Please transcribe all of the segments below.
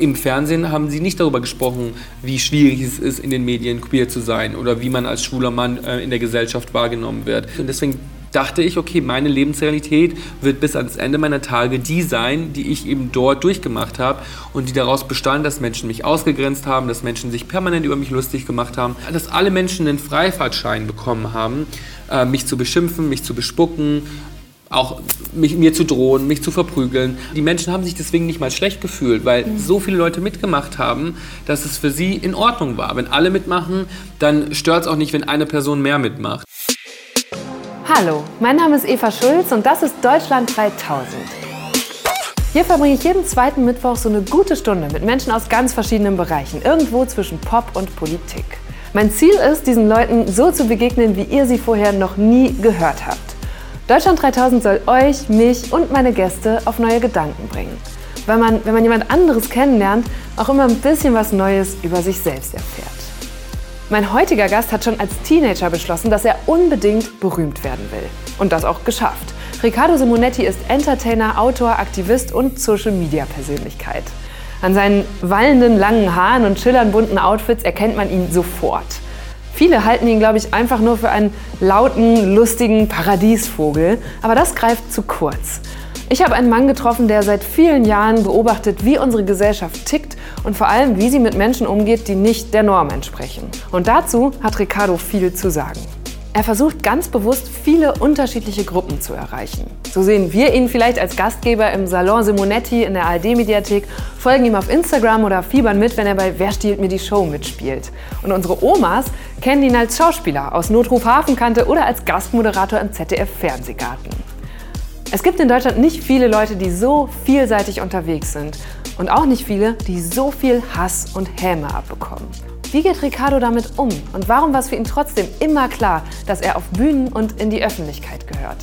Im Fernsehen haben sie nicht darüber gesprochen, wie schwierig es ist, in den Medien queer zu sein oder wie man als schwuler Mann äh, in der Gesellschaft wahrgenommen wird. Und deswegen dachte ich, okay, meine Lebensrealität wird bis ans Ende meiner Tage die sein, die ich eben dort durchgemacht habe und die daraus bestand, dass Menschen mich ausgegrenzt haben, dass Menschen sich permanent über mich lustig gemacht haben, dass alle Menschen einen Freifahrtschein bekommen haben, äh, mich zu beschimpfen, mich zu bespucken, auch mich, mir zu drohen, mich zu verprügeln. Die Menschen haben sich deswegen nicht mal schlecht gefühlt, weil mhm. so viele Leute mitgemacht haben, dass es für sie in Ordnung war. Wenn alle mitmachen, dann stört es auch nicht, wenn eine Person mehr mitmacht. Hallo, mein Name ist Eva Schulz und das ist Deutschland 3000. Hier verbringe ich jeden zweiten Mittwoch so eine gute Stunde mit Menschen aus ganz verschiedenen Bereichen, irgendwo zwischen Pop und Politik. Mein Ziel ist, diesen Leuten so zu begegnen, wie ihr sie vorher noch nie gehört habt. Deutschland 3000 soll euch, mich und meine Gäste auf neue Gedanken bringen. Weil man, wenn man jemand anderes kennenlernt, auch immer ein bisschen was Neues über sich selbst erfährt. Mein heutiger Gast hat schon als Teenager beschlossen, dass er unbedingt berühmt werden will. Und das auch geschafft. Riccardo Simonetti ist Entertainer, Autor, Aktivist und Social-Media-Persönlichkeit. An seinen wallenden langen Haaren und schillernd bunten Outfits erkennt man ihn sofort. Viele halten ihn, glaube ich, einfach nur für einen lauten, lustigen Paradiesvogel. Aber das greift zu kurz. Ich habe einen Mann getroffen, der seit vielen Jahren beobachtet, wie unsere Gesellschaft tickt und vor allem, wie sie mit Menschen umgeht, die nicht der Norm entsprechen. Und dazu hat Ricardo viel zu sagen. Er versucht ganz bewusst, viele unterschiedliche Gruppen zu erreichen. So sehen wir ihn vielleicht als Gastgeber im Salon Simonetti in der ARD-Mediathek, folgen ihm auf Instagram oder fiebern mit, wenn er bei Wer stiehlt mir die Show mitspielt. Und unsere Omas kennen ihn als Schauspieler aus Notruf Hafenkante oder als Gastmoderator im ZDF-Fernsehgarten. Es gibt in Deutschland nicht viele Leute, die so vielseitig unterwegs sind. Und auch nicht viele, die so viel Hass und Häme abbekommen. Wie geht Ricardo damit um und warum war es für ihn trotzdem immer klar, dass er auf Bühnen und in die Öffentlichkeit gehört?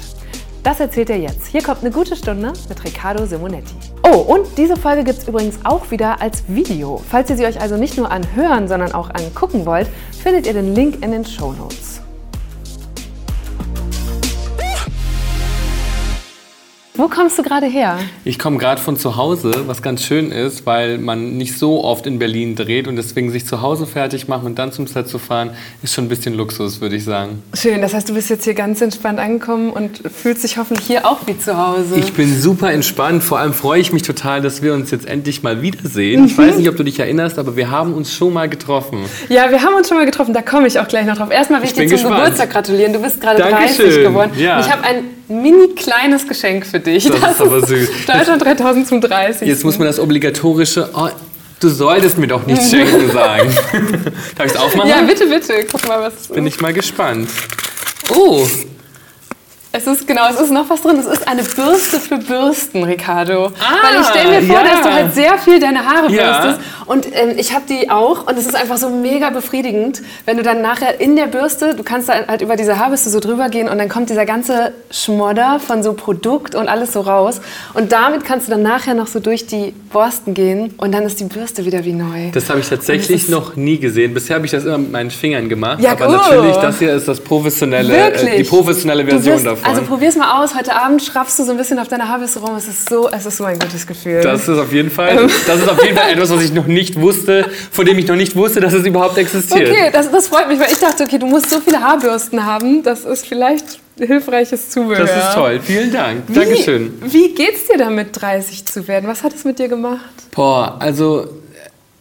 Das erzählt er jetzt. Hier kommt eine gute Stunde mit Riccardo Simonetti. Oh, und diese Folge gibt es übrigens auch wieder als Video. Falls ihr sie euch also nicht nur anhören, sondern auch angucken wollt, findet ihr den Link in den Show Notes. Wo kommst du gerade her? Ich komme gerade von zu Hause, was ganz schön ist, weil man nicht so oft in Berlin dreht und deswegen sich zu Hause fertig machen und dann zum Set zu fahren, ist schon ein bisschen Luxus, würde ich sagen. Schön, das heißt, du bist jetzt hier ganz entspannt angekommen und fühlst dich hoffentlich hier auch wie zu Hause. Ich bin super entspannt, vor allem freue ich mich total, dass wir uns jetzt endlich mal wiedersehen. Mhm. Ich weiß nicht, ob du dich erinnerst, aber wir haben uns schon mal getroffen. Ja, wir haben uns schon mal getroffen, da komme ich auch gleich noch drauf. Erstmal will ich, ich dir zum gespannt. Geburtstag gratulieren, du bist gerade 30 geworden. Ja. Ich habe ein mini kleines Geschenk für dich. Das, das ist aber süß. Deutschland 3000 zum 30. Jetzt muss man das obligatorische, oh, du solltest mir doch nichts schenken sagen. Darf ich es aufmachen? Ja, bitte, bitte. Guck mal, was. Bin ich mal gespannt. Oh, es ist genau, es ist noch was drin. Es ist eine Bürste für Bürsten, Ricardo. Ah, Weil ich stelle mir vor, ja. dass du halt sehr viel deine Haare ja. bürstest. Und ähm, ich habe die auch und es ist einfach so mega befriedigend, wenn du dann nachher in der Bürste, du kannst da halt über diese Haarbürste so drüber gehen und dann kommt dieser ganze Schmodder von so Produkt und alles so raus. Und damit kannst du dann nachher noch so durch die Borsten gehen und dann ist die Bürste wieder wie neu. Das habe ich tatsächlich noch nie gesehen. Bisher habe ich das immer mit meinen Fingern gemacht. Ja, aber cool. natürlich, das hier ist das professionelle, äh, die professionelle Version davon. Also probier's mal aus. Heute Abend schraffst du so ein bisschen auf deiner Haarbürste rum. Es ist so, es ist so ein gutes Gefühl. Das ist auf jeden Fall, das ist auf jeden Fall etwas, was ich noch nicht wusste, von dem ich noch nicht wusste, dass es überhaupt existiert. Okay, das, das freut mich, weil ich dachte, okay, du musst so viele Haarbürsten haben. Das ist vielleicht hilfreiches Zubehör. Das ist toll. Vielen Dank. Wie, Dankeschön. Wie geht's dir damit, 30 zu werden? Was hat es mit dir gemacht? Boah, also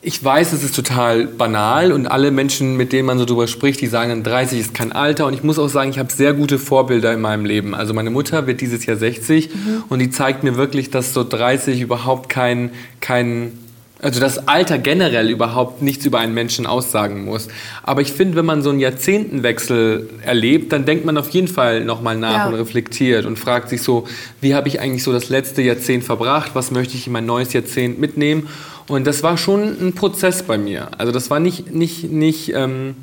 ich weiß, es ist total banal und alle Menschen, mit denen man so drüber spricht, die sagen, 30 ist kein Alter. Und ich muss auch sagen, ich habe sehr gute Vorbilder in meinem Leben. Also meine Mutter wird dieses Jahr 60 mhm. und die zeigt mir wirklich, dass so 30 überhaupt kein, kein also das Alter generell überhaupt nichts über einen Menschen aussagen muss. Aber ich finde, wenn man so einen Jahrzehntenwechsel erlebt, dann denkt man auf jeden Fall nochmal nach ja. und reflektiert und fragt sich so, wie habe ich eigentlich so das letzte Jahrzehnt verbracht? Was möchte ich in mein neues Jahrzehnt mitnehmen? Und das war schon ein Prozess bei mir. Also das war nicht, nicht, nicht ähm,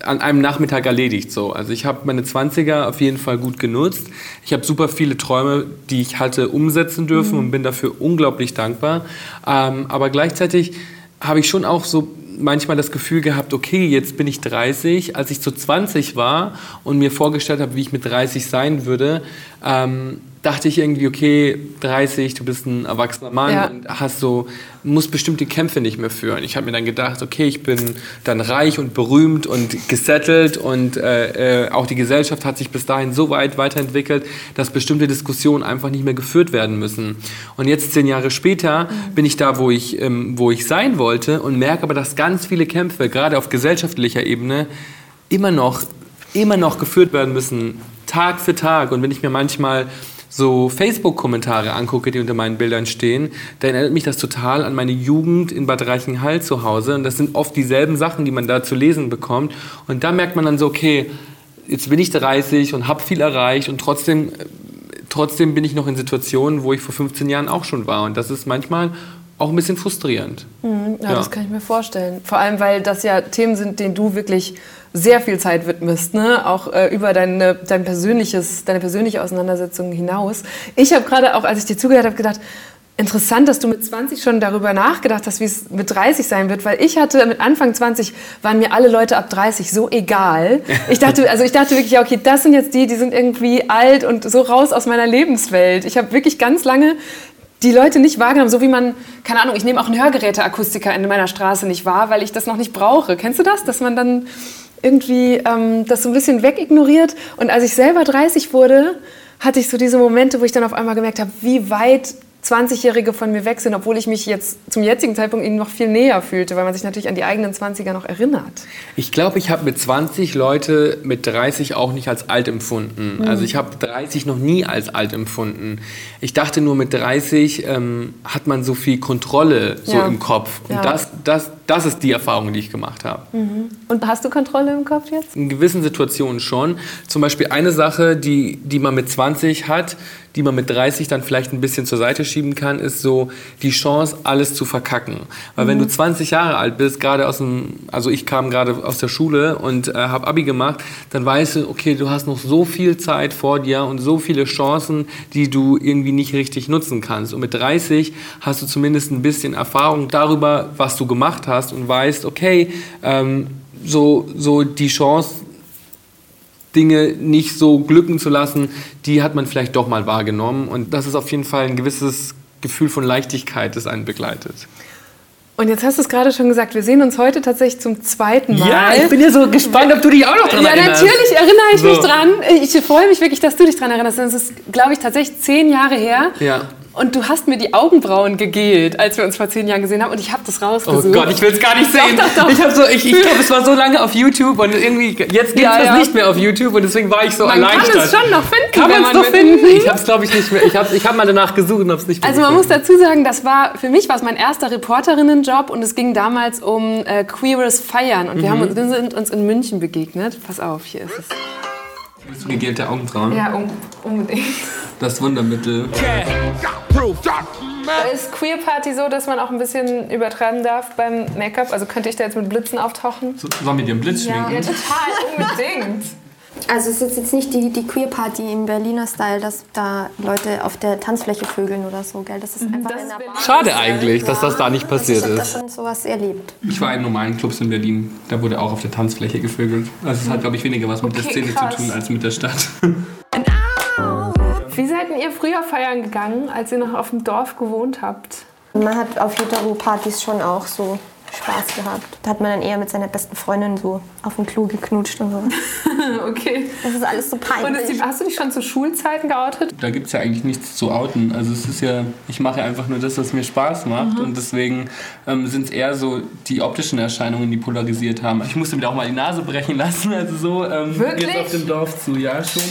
an einem Nachmittag erledigt so. Also ich habe meine 20er auf jeden Fall gut genutzt. Ich habe super viele Träume, die ich hatte, umsetzen dürfen mhm. und bin dafür unglaublich dankbar. Ähm, aber gleichzeitig habe ich schon auch so manchmal das Gefühl gehabt, okay, jetzt bin ich 30. Als ich zu 20 war und mir vorgestellt habe, wie ich mit 30 sein würde, ähm, dachte ich irgendwie, okay, 30, du bist ein erwachsener Mann Ja. und hast so, musst bestimmte Kämpfe nicht mehr führen. Ich habe mir dann gedacht, okay, ich bin dann reich und berühmt und gesettelt und äh, äh, auch die Gesellschaft hat sich bis dahin so weit weiterentwickelt, dass bestimmte Diskussionen einfach nicht mehr geführt werden müssen. Und jetzt, zehn Jahre später, bin ich da, wo ich, ähm, wo ich sein wollte und merke aber, dass ganz viele Kämpfe, gerade auf gesellschaftlicher Ebene, immer noch, immer noch geführt werden müssen, Tag für Tag. Und wenn ich mir manchmal so Facebook-Kommentare angucke, die unter meinen Bildern stehen, dann erinnert mich das total an meine Jugend in Bad Reichenhall zu Hause. Und das sind oft dieselben Sachen, die man da zu lesen bekommt. Und da merkt man dann so, okay, jetzt bin ich 30 und habe viel erreicht und trotzdem, trotzdem bin ich noch in Situationen, wo ich vor 15 Jahren auch schon war. Und das ist manchmal auch ein bisschen frustrierend. Ja, das kann ich mir vorstellen. Vor allem, weil das ja Themen sind, denen du wirklich sehr viel Zeit widmest, ne? auch äh, über deine, dein persönliches, deine persönliche Auseinandersetzung hinaus. Ich habe gerade auch, als ich dir zugehört habe, gedacht, interessant, dass du mit 20 schon darüber nachgedacht hast, wie es mit 30 sein wird, weil ich hatte mit Anfang 20 waren mir alle Leute ab 30 so egal. Ich dachte, also ich dachte wirklich, ja, okay, das sind jetzt die, die sind irgendwie alt und so raus aus meiner Lebenswelt. Ich habe wirklich ganz lange die Leute nicht wahrgenommen, so wie man, keine Ahnung, ich nehme auch einen Hörgeräteakustiker in meiner Straße nicht wahr, weil ich das noch nicht brauche. Kennst du das? Dass man dann irgendwie ähm, das so ein bisschen wegignoriert. Und als ich selber 30 wurde, hatte ich so diese Momente, wo ich dann auf einmal gemerkt habe, wie weit 20-Jährige von mir weg sind, obwohl ich mich jetzt zum jetzigen Zeitpunkt ihnen noch viel näher fühlte, weil man sich natürlich an die eigenen 20er noch erinnert. Ich glaube, ich habe mit 20 Leute mit 30 auch nicht als alt empfunden. Mhm. Also ich habe 30 noch nie als alt empfunden. Ich dachte nur, mit 30 ähm, hat man so viel Kontrolle so Ja. im Kopf. Und Ja. das, das, das ist die Erfahrung, die ich gemacht habe. Und hast du Kontrolle im Kopf jetzt? In gewissen Situationen schon. Zum Beispiel eine Sache, die, die man mit 20 hat, die man mit 30 dann vielleicht ein bisschen zur Seite schieben kann, ist so die Chance, alles zu verkacken. Weil wenn du 20 Jahre alt bist, gerade aus dem, also ich kam gerade aus der Schule und äh, habe Abi gemacht, dann weißt du, okay, du hast noch so viel Zeit vor dir und so viele Chancen, die du irgendwie nicht richtig nutzen kannst. Und mit 30 hast du zumindest ein bisschen Erfahrung darüber, was du gemacht hast und weißt, okay, ähm, so, so die Chance, Dinge nicht so glücken zu lassen, die hat man vielleicht doch mal wahrgenommen. Und das ist auf jeden Fall ein gewisses Gefühl von Leichtigkeit, das einen begleitet. Und jetzt hast du es gerade schon gesagt, wir sehen uns heute tatsächlich zum zweiten Mal. ja so gespannt, ob du dich auch noch dran Ja, natürlich erinnere ich mich So. dran. Ich freue mich wirklich, dass du dich dran erinnerst. Das ist, glaube ich, tatsächlich zehn Jahre her. Ja. Und du hast mir die Augenbrauen gegelt, als wir uns vor zehn Jahren gesehen haben. Und ich habe das Oh rausgesucht. Gott, ich will es gar nicht sehen. doch, doch. Ich, hab so, ich, ich glaube, es war so lange auf YouTube und irgendwie, jetzt gibt es Ja, das ja. nicht mehr auf YouTube und deswegen war ich so man erleichtert. kann es schon noch finden, Kann man es man doch will. finden? Ich habe es, glaube ich, nicht mehr. Ich habe ich hab mal danach gesucht und habe es nicht mehr Also man muss gefunden. dazu sagen, das war für mich war es mein erster Reporterinnenjob und es ging damals um äh, queeres Feiern und wir, haben uns, wir sind uns in München begegnet. Pass auf, hier ist es. Bist du gegelte Augenbrauen? Ja, un unbedingt. Das Wundermittel. Ist Queer Party so, dass man auch ein bisschen übertreiben darf beim Make-up? Also könnte ich da jetzt mit Blitzen auftauchen? So, sollen wir dir einen Blitz schminken? total, unbedingt. Also es ist jetzt nicht die, die Queer Party im Berliner Style, dass da Leute auf der Tanzfläche vögeln oder so, gell? Das ist einfach das in der ist Bar. Schade eigentlich, dass das da nicht Also passiert ich habe da ist. schon sowas erlebt. Ich war in normalen Clubs in Berlin, da wurde auch auf der Tanzfläche gevögelt. Also es hat, glaube ich, weniger was mit der Okay, Szene krass. zu tun als mit der Stadt. Wie seid denn ihr früher feiern gegangen, als ihr noch auf dem Dorf gewohnt habt? Man hat auf Hetero-Partys schon auch so Spaß gehabt. Da hat man dann eher mit seiner besten Freundin so auf dem Klo geknutscht und so. Okay. Das ist alles so Und peinlich. die, hast du dich schon zu Schulzeiten geoutet? Da gibt es ja eigentlich nichts zu outen. Also es ist ja, ich mache einfach nur das, was mir Spaß macht. Und deswegen ähm, sind es eher so die optischen Erscheinungen, die polarisiert haben. Ich musste mir da auch mal die Nase brechen lassen. Also so ähm, Wirklich? geht's auf dem Dorf zu, ja schon.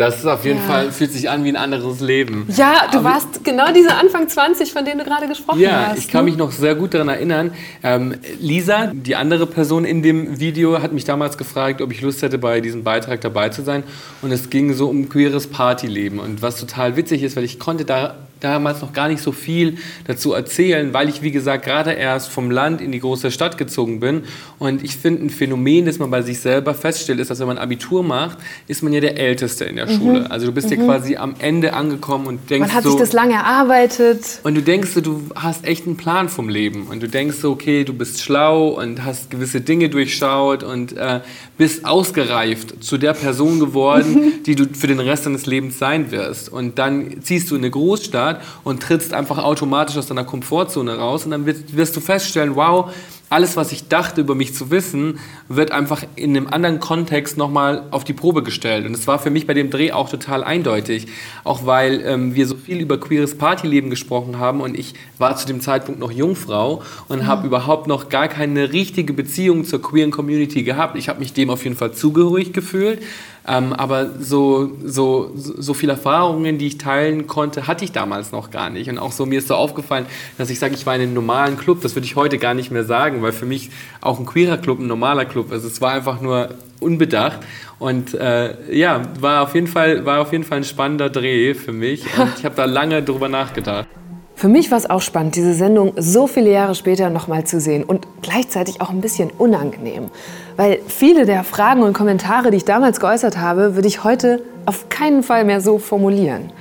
Das ist auf jeden Fall, fühlt sich an wie ein anderes Leben. Ja, du warst genau diese Anfang 20, von denen du gerade gesprochen Ja, hast. ich kann ne? mich noch sehr gut daran erinnern. Ähm, Lisa, die andere Person in dem Video, hat mich damals gefragt, ob ich Lust hätte, bei diesem Beitrag dabei zu sein. Und es ging so um queeres Partyleben. Und was total witzig ist, weil ich konnte da damals noch gar nicht so viel dazu erzählen, weil ich, wie gesagt, gerade erst vom Land in die große Stadt gezogen bin. Und ich finde, ein Phänomen, das man bei sich selber feststellt, ist, dass wenn man Abitur macht, ist man ja der Älteste in der mhm. Schule. Also du bist mhm. ja quasi am Ende angekommen und denkst Man hat so, sich das lange erarbeitet. Und du denkst so, du hast echt einen Plan vom Leben. Und du denkst so, okay, du bist schlau und hast gewisse Dinge durchschaut und äh, bist ausgereift zu der Person geworden, die du für den Rest deines Lebens sein wirst. Und dann ziehst du in eine Großstadt und trittst einfach automatisch aus deiner Komfortzone raus und dann wirst du feststellen, wow, alles, was ich dachte über mich zu wissen, wird einfach in einem anderen Kontext nochmal auf die Probe gestellt. Und es war für mich bei dem Dreh auch total eindeutig. Auch weil ähm, wir so viel über queeres Partyleben gesprochen haben und ich war zu dem Zeitpunkt noch Jungfrau und mhm. habe überhaupt noch gar keine richtige Beziehung zur queeren Community gehabt. Ich habe mich dem auf jeden Fall zugehörig gefühlt. Ähm, aber so, so, so viele Erfahrungen, die ich teilen konnte, hatte ich damals noch gar nicht. Und auch so mir ist so aufgefallen, dass ich sage, ich war in einem normalen Club. Das würde ich heute gar nicht mehr sagen, weil für mich auch ein queerer Club ein normaler Club ist. Es war einfach nur unbedacht. Und äh, ja, war auf, jeden Fall, war auf jeden Fall ein spannender Dreh für mich. Und ich habe da lange drüber nachgedacht. Für mich war es auch spannend, diese Sendung so viele Jahre später nochmal zu sehen und gleichzeitig auch ein bisschen unangenehm. Weil viele der Fragen und Kommentare, die ich damals geäußert habe, würde ich heute auf keinen Fall mehr so formulieren.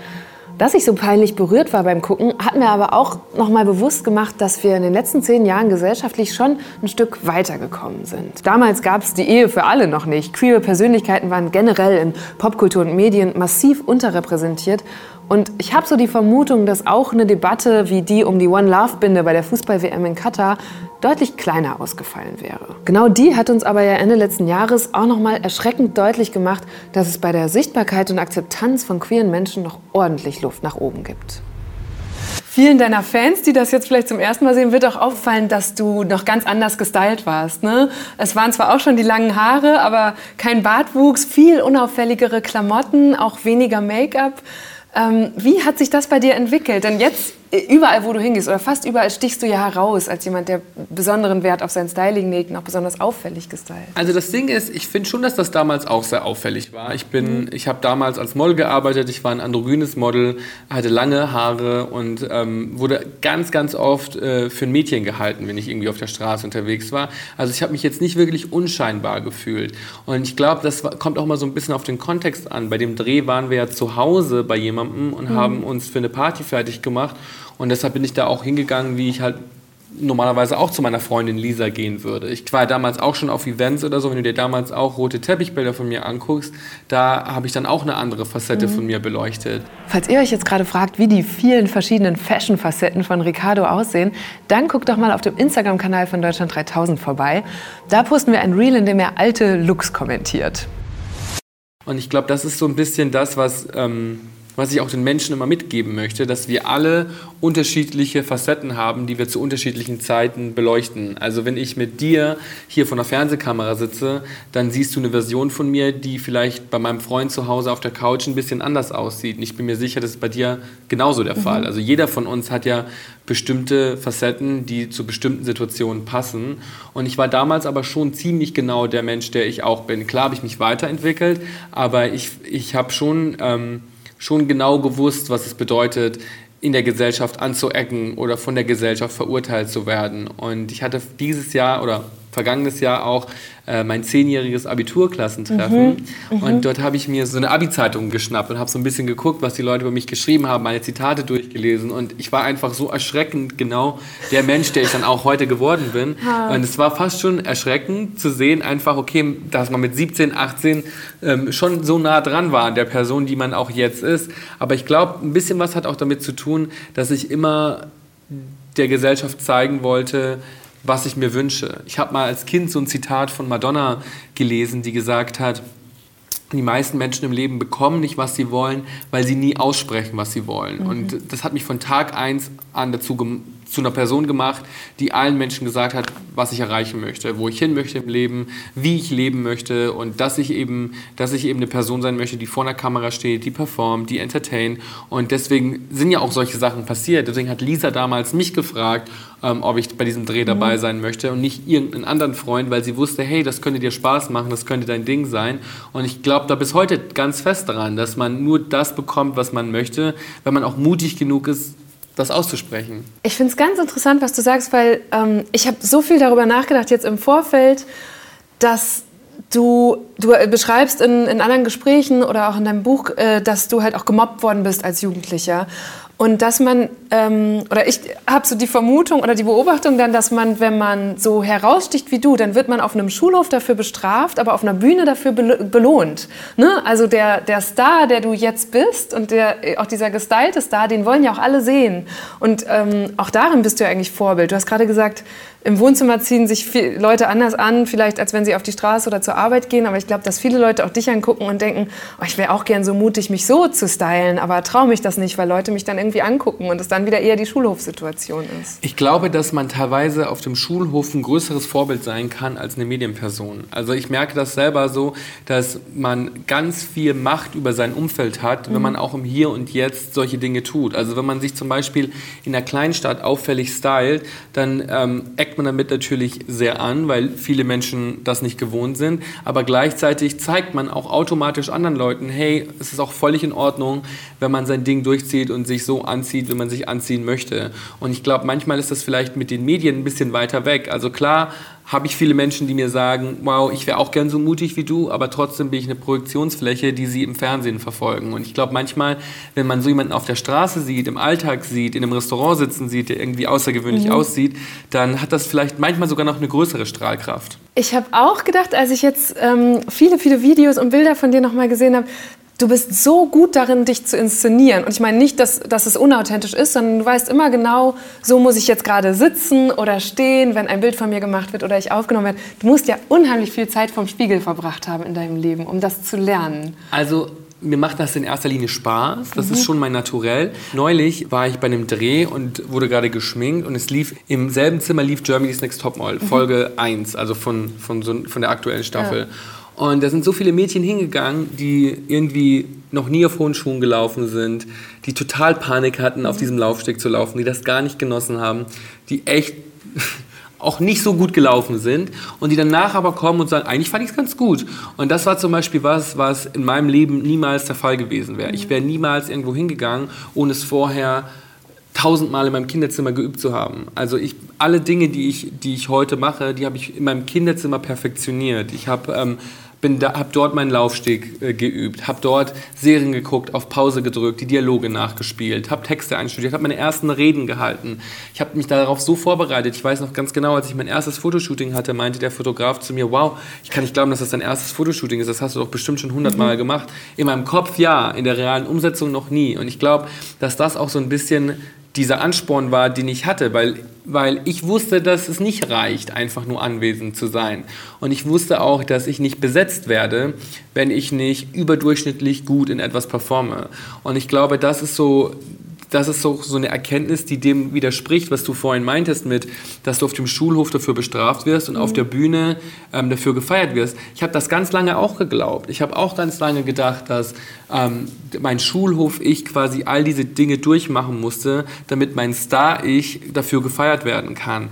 Dass ich so peinlich berührt war beim Gucken, hat mir aber auch nochmal bewusst gemacht, dass wir in den letzten zehn Jahren gesellschaftlich schon ein Stück weitergekommen sind. Damals gab es die Ehe für alle noch nicht. Queere Persönlichkeiten waren generell in Popkultur und Medien massiv unterrepräsentiert und ich habe so die Vermutung, dass auch eine Debatte wie die um die One Love Binde bei der Fußball-WM in Katar deutlich kleiner ausgefallen wäre. Genau die hat uns aber ja Ende letzten Jahres auch noch mal erschreckend deutlich gemacht, dass es bei der Sichtbarkeit und Akzeptanz von queeren Menschen noch ordentlich Luft nach oben gibt. Vielen deiner Fans, die das jetzt vielleicht zum ersten Mal sehen, wird auch auffallen, dass du noch ganz anders gestylt warst. Ne? Es waren zwar auch schon die langen Haare, aber kein Bartwuchs, viel unauffälligere Klamotten, auch weniger Make-up. Ähm, wie hat sich das bei dir entwickelt? Denn jetzt überall, wo du hingehst oder fast überall stichst du ja heraus als jemand, der besonderen Wert auf sein Styling legt und auch besonders auffällig gestylt. Also das Ding ist, ich finde schon, dass das damals auch sehr auffällig war. Ich bin, mhm. ich habe damals als Model gearbeitet. Ich war ein androgynes Model, hatte lange Haare und ähm, wurde ganz, ganz oft äh, für ein Mädchen gehalten, wenn ich irgendwie auf der Straße unterwegs war. Also ich habe mich jetzt nicht wirklich unscheinbar gefühlt. Und ich glaube, das kommt auch mal so ein bisschen auf den Kontext an. Bei dem Dreh waren wir ja zu Hause bei jemandem und mhm. haben uns für eine Party fertig gemacht. Und deshalb bin ich da auch hingegangen, wie ich halt normalerweise auch zu meiner Freundin Lisa gehen würde. Ich war damals auch schon auf Events oder so, wenn du dir damals auch rote Teppichbilder von mir anguckst, da habe ich dann auch eine andere Facette mhm. von mir beleuchtet. Falls ihr euch jetzt gerade fragt, wie die vielen verschiedenen Fashion-Facetten von Ricardo aussehen, dann guckt doch mal auf dem Instagram-Kanal von Deutschland 3000 vorbei. Da posten wir ein Reel, in dem er alte Looks kommentiert. Und ich glaube, das ist so ein bisschen das, was... Ähm, was ich auch den Menschen immer mitgeben möchte, dass wir alle unterschiedliche Facetten haben, die wir zu unterschiedlichen Zeiten beleuchten. Also wenn ich mit dir hier vor der Fernsehkamera sitze, dann siehst du eine Version von mir, die vielleicht bei meinem Freund zu Hause auf der Couch ein bisschen anders aussieht. Und ich bin mir sicher, das ist bei dir genauso der mhm. Fall. Also jeder von uns hat ja bestimmte Facetten, die zu bestimmten Situationen passen. Und ich war damals aber schon ziemlich genau der Mensch, der ich auch bin. Klar habe ich mich weiterentwickelt, aber ich, ich habe schon... Ähm, schon genau gewusst, was es bedeutet, in der Gesellschaft anzuecken oder von der Gesellschaft verurteilt zu werden. Und ich hatte dieses Jahr oder vergangenes Jahr auch äh, mein zehnjähriges Abiturklassentreffen. Mhm, mhm. Und dort habe ich mir so eine Abi-Zeitung geschnappt und habe so ein bisschen geguckt, was die Leute über mich geschrieben haben, meine Zitate durchgelesen. Und ich war einfach so erschreckend genau der Mensch, der ich dann auch heute geworden bin. Ha. Und es war fast schon erschreckend zu sehen, einfach, okay, dass man mit 17, 18 ähm, schon so nah dran war an der Person, die man auch jetzt ist. Aber ich glaube, ein bisschen was hat auch damit zu tun, dass ich immer der Gesellschaft zeigen wollte, was ich mir wünsche. Ich habe mal als Kind so ein Zitat von Madonna gelesen, die gesagt hat, die meisten Menschen im Leben bekommen nicht, was sie wollen, weil sie nie aussprechen, was sie wollen. Mhm. Und das hat mich von Tag eins an dazu zu einer Person gemacht, die allen Menschen gesagt hat, was ich erreichen möchte, wo ich hin möchte im Leben, wie ich leben möchte und dass ich eben, dass ich eben eine Person sein möchte, die vor einer Kamera steht, die performt, die entertain. Und deswegen sind ja auch solche Sachen passiert. Deswegen hat Lisa damals mich gefragt, ähm, ob ich bei diesem Dreh dabei mhm. sein möchte und nicht irgendeinen anderen Freund, weil sie wusste, hey, das könnte dir Spaß machen, das könnte dein Ding sein. Und ich glaube da bis heute ganz fest daran, dass man nur das bekommt, was man möchte, wenn man auch mutig genug ist, das auszusprechen. Ich finde es ganz interessant, was du sagst, weil ähm, ich habe so viel darüber nachgedacht jetzt im Vorfeld, dass du, du beschreibst in, in anderen Gesprächen oder auch in deinem Buch, äh, dass du halt auch gemobbt worden bist als Jugendlicher. Und dass man, ähm, oder ich habe so die Vermutung oder die Beobachtung dann, dass man, wenn man so heraussticht wie du, dann wird man auf einem Schulhof dafür bestraft, aber auf einer Bühne dafür belohnt. Ne? Also der, der Star, der du jetzt bist und der, auch dieser gestylte Star, den wollen ja auch alle sehen. Und ähm, auch darin bist du ja eigentlich Vorbild. Du hast gerade gesagt, im Wohnzimmer ziehen sich Leute anders an, vielleicht als wenn sie auf die Straße oder zur Arbeit gehen. Aber ich glaube, dass viele Leute auch dich angucken und denken, oh, ich wäre auch gern so mutig, mich so zu stylen, aber traue mich das nicht, weil Leute mich dann irgendwie angucken und es dann wieder eher die Schulhofsituation ist. Ich glaube, dass man teilweise auf dem Schulhof ein größeres Vorbild sein kann als eine Medienperson. Also ich merke das selber so, dass man ganz viel Macht über sein Umfeld hat, mhm. wenn man auch im Hier und Jetzt solche Dinge tut. Also wenn man sich zum Beispiel in einer Kleinstadt auffällig stylt, dann ähm, eckt man damit natürlich sehr an, weil viele Menschen das nicht gewohnt sind. Aber gleichzeitig zeigt man auch automatisch anderen Leuten, hey, es ist auch völlig in Ordnung, wenn man sein Ding durchzieht und sich so anzieht, wie man sich anziehen möchte. Und ich glaube, manchmal ist das vielleicht mit den Medien ein bisschen weiter weg. Also klar, habe ich viele Menschen, die mir sagen, wow, ich wäre auch gern so mutig wie du, aber trotzdem bin ich eine Projektionsfläche, die sie im Fernsehen verfolgen. Und ich glaube manchmal, wenn man so jemanden auf der Straße sieht, im Alltag sieht, in einem Restaurant sitzen sieht, der irgendwie außergewöhnlich mhm. aussieht, dann hat das vielleicht manchmal sogar noch eine größere Strahlkraft. Ich habe auch gedacht, als ich jetzt ähm, viele, viele Videos und Bilder von dir nochmal gesehen habe, du bist so gut darin, dich zu inszenieren. Und ich meine nicht, dass, dass es unauthentisch ist, sondern du weißt immer genau, so muss ich jetzt gerade sitzen oder stehen, wenn ein Bild von mir gemacht wird oder ich aufgenommen werde. Du musst ja unheimlich viel Zeit vom Spiegel verbracht haben in deinem Leben, um das zu lernen. Also mir macht das in erster Linie Spaß. Das mhm. ist schon mein Naturell. Neulich war ich bei einem Dreh und wurde gerade geschminkt und es lief im selben Zimmer lief Germany's Next Topmodel, mhm. Folge 1, also von, von, so, von der aktuellen Staffel. Ja. Und da sind so viele Mädchen hingegangen, die irgendwie noch nie auf hohen Schuhen gelaufen sind, die total Panik hatten, auf diesem Laufsteg zu laufen, die das gar nicht genossen haben, die echt auch nicht so gut gelaufen sind und die danach aber kommen und sagen, eigentlich fand ich es ganz gut. Und das war zum Beispiel was, was in meinem Leben niemals der Fall gewesen wäre. Ich wäre niemals irgendwo hingegangen, ohne es vorher tausendmal in meinem Kinderzimmer geübt zu haben. Also ich, alle Dinge, die ich, die ich heute mache, die habe ich in meinem Kinderzimmer perfektioniert. Ich habe ähm, da, habe dort meinen Laufsteg äh, geübt, habe dort Serien geguckt, auf Pause gedrückt, die Dialoge nachgespielt, habe Texte einstudiert, habe meine ersten Reden gehalten. Ich habe mich darauf so vorbereitet. Ich weiß noch ganz genau, als ich mein erstes Fotoshooting hatte, meinte der Fotograf zu mir, wow, ich kann nicht glauben, dass das dein erstes Fotoshooting ist. Das hast du doch bestimmt schon hundertmal mhm. gemacht. In meinem Kopf ja, in der realen Umsetzung noch nie. Und ich glaube, dass das auch so ein bisschen dieser Ansporn war, den ich hatte, weil, weil ich wusste, dass es nicht reicht, einfach nur anwesend zu sein. Und ich wusste auch, dass ich nicht besetzt werde, wenn ich nicht überdurchschnittlich gut in etwas performe. Und ich glaube, das ist so das ist so, so eine Erkenntnis, die dem widerspricht, was du vorhin meintest mit, dass du auf dem Schulhof dafür bestraft wirst und mhm. auf der Bühne ähm, dafür gefeiert wirst. Ich habe das ganz lange auch geglaubt. Ich habe auch ganz lange gedacht, dass ähm, mein Schulhof ich quasi all diese Dinge durchmachen musste, damit mein Star-Ich dafür gefeiert werden kann.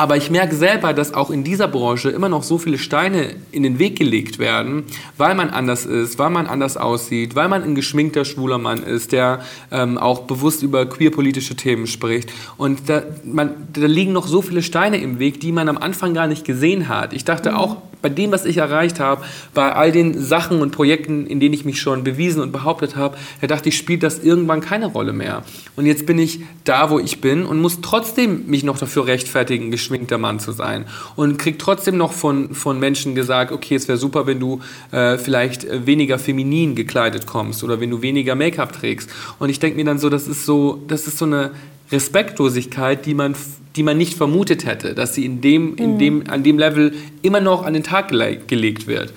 Aber ich merke selber, dass auch in dieser Branche immer noch so viele Steine in den Weg gelegt werden, weil man anders ist, weil man anders aussieht, weil man ein geschminkter schwuler Mann ist, der ähm, auch bewusst über queerpolitische Themen spricht. Und da, man, da liegen noch so viele Steine im Weg, die man am Anfang gar nicht gesehen hat. Ich dachte auch, bei dem, was ich erreicht habe, bei all den Sachen und Projekten, in denen ich mich schon bewiesen und behauptet habe, da dachte ich, spielt das irgendwann keine Rolle mehr. Und jetzt bin ich da, wo ich bin und muss trotzdem mich noch dafür rechtfertigen, geschminkter Mann zu sein. Und krieg trotzdem noch von, von Menschen gesagt, okay, es wäre super, wenn du äh, vielleicht weniger feminin gekleidet kommst oder wenn du weniger Make-up trägst. Und ich denke mir dann so, das ist so, das ist so eine Respektlosigkeit, die man, die man nicht vermutet hätte, dass sie in dem, in mhm. dem, an dem Level immer noch an den Tag gele gelegt wird.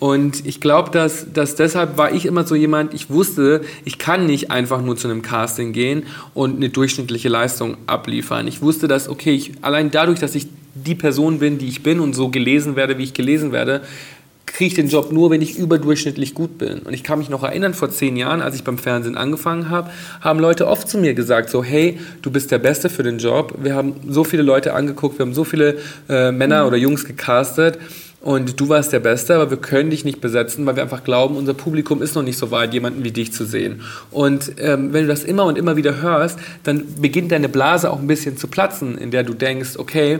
Und ich glaube, dass, dass deshalb war ich immer so jemand, ich wusste, ich kann nicht einfach nur zu einem Casting gehen und eine durchschnittliche Leistung abliefern. Ich wusste, dass, okay, ich, allein dadurch, dass ich die Person bin, die ich bin und so gelesen werde, wie ich gelesen werde, kriege ich den Job nur, wenn ich überdurchschnittlich gut bin. Und ich kann mich noch erinnern, vor zehn Jahren, als ich beim Fernsehen angefangen habe, haben Leute oft zu mir gesagt, so, hey, du bist der Beste für den Job. Wir haben so viele Leute angeguckt, wir haben so viele äh, Männer oder Jungs gecastet und du warst der Beste, aber wir können dich nicht besetzen, weil wir einfach glauben, unser Publikum ist noch nicht so weit, jemanden wie dich zu sehen. Und ähm, wenn du das immer und immer wieder hörst, dann beginnt deine Blase auch ein bisschen zu platzen, in der du denkst, okay,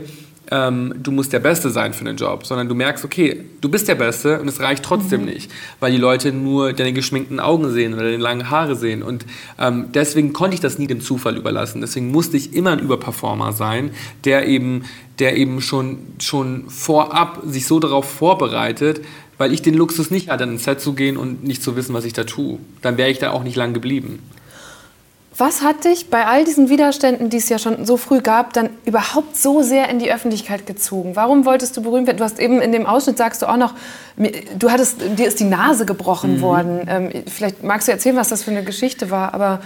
ähm, du musst der Beste sein für den Job, sondern du merkst, okay, du bist der Beste und es reicht trotzdem mhm. nicht, weil die Leute nur deine geschminkten Augen sehen oder deine langen Haare sehen. Und ähm, deswegen konnte ich das nie dem Zufall überlassen. Deswegen musste ich immer ein Überperformer sein, der eben, der eben schon, schon vorab sich so darauf vorbereitet, weil ich den Luxus nicht hatte, an ein Set zu gehen und nicht zu wissen, was ich da tue. Dann wäre ich da auch nicht lang geblieben. Was hat dich bei all diesen Widerständen, die es ja schon so früh gab, dann überhaupt so sehr in die Öffentlichkeit gezogen? Warum wolltest du berühmt werden? Du hast eben in dem Ausschnitt sagst du auch noch, du hattest, dir ist die Nase gebrochen mhm. worden. Ähm, vielleicht magst du erzählen, was das für eine Geschichte war, aber...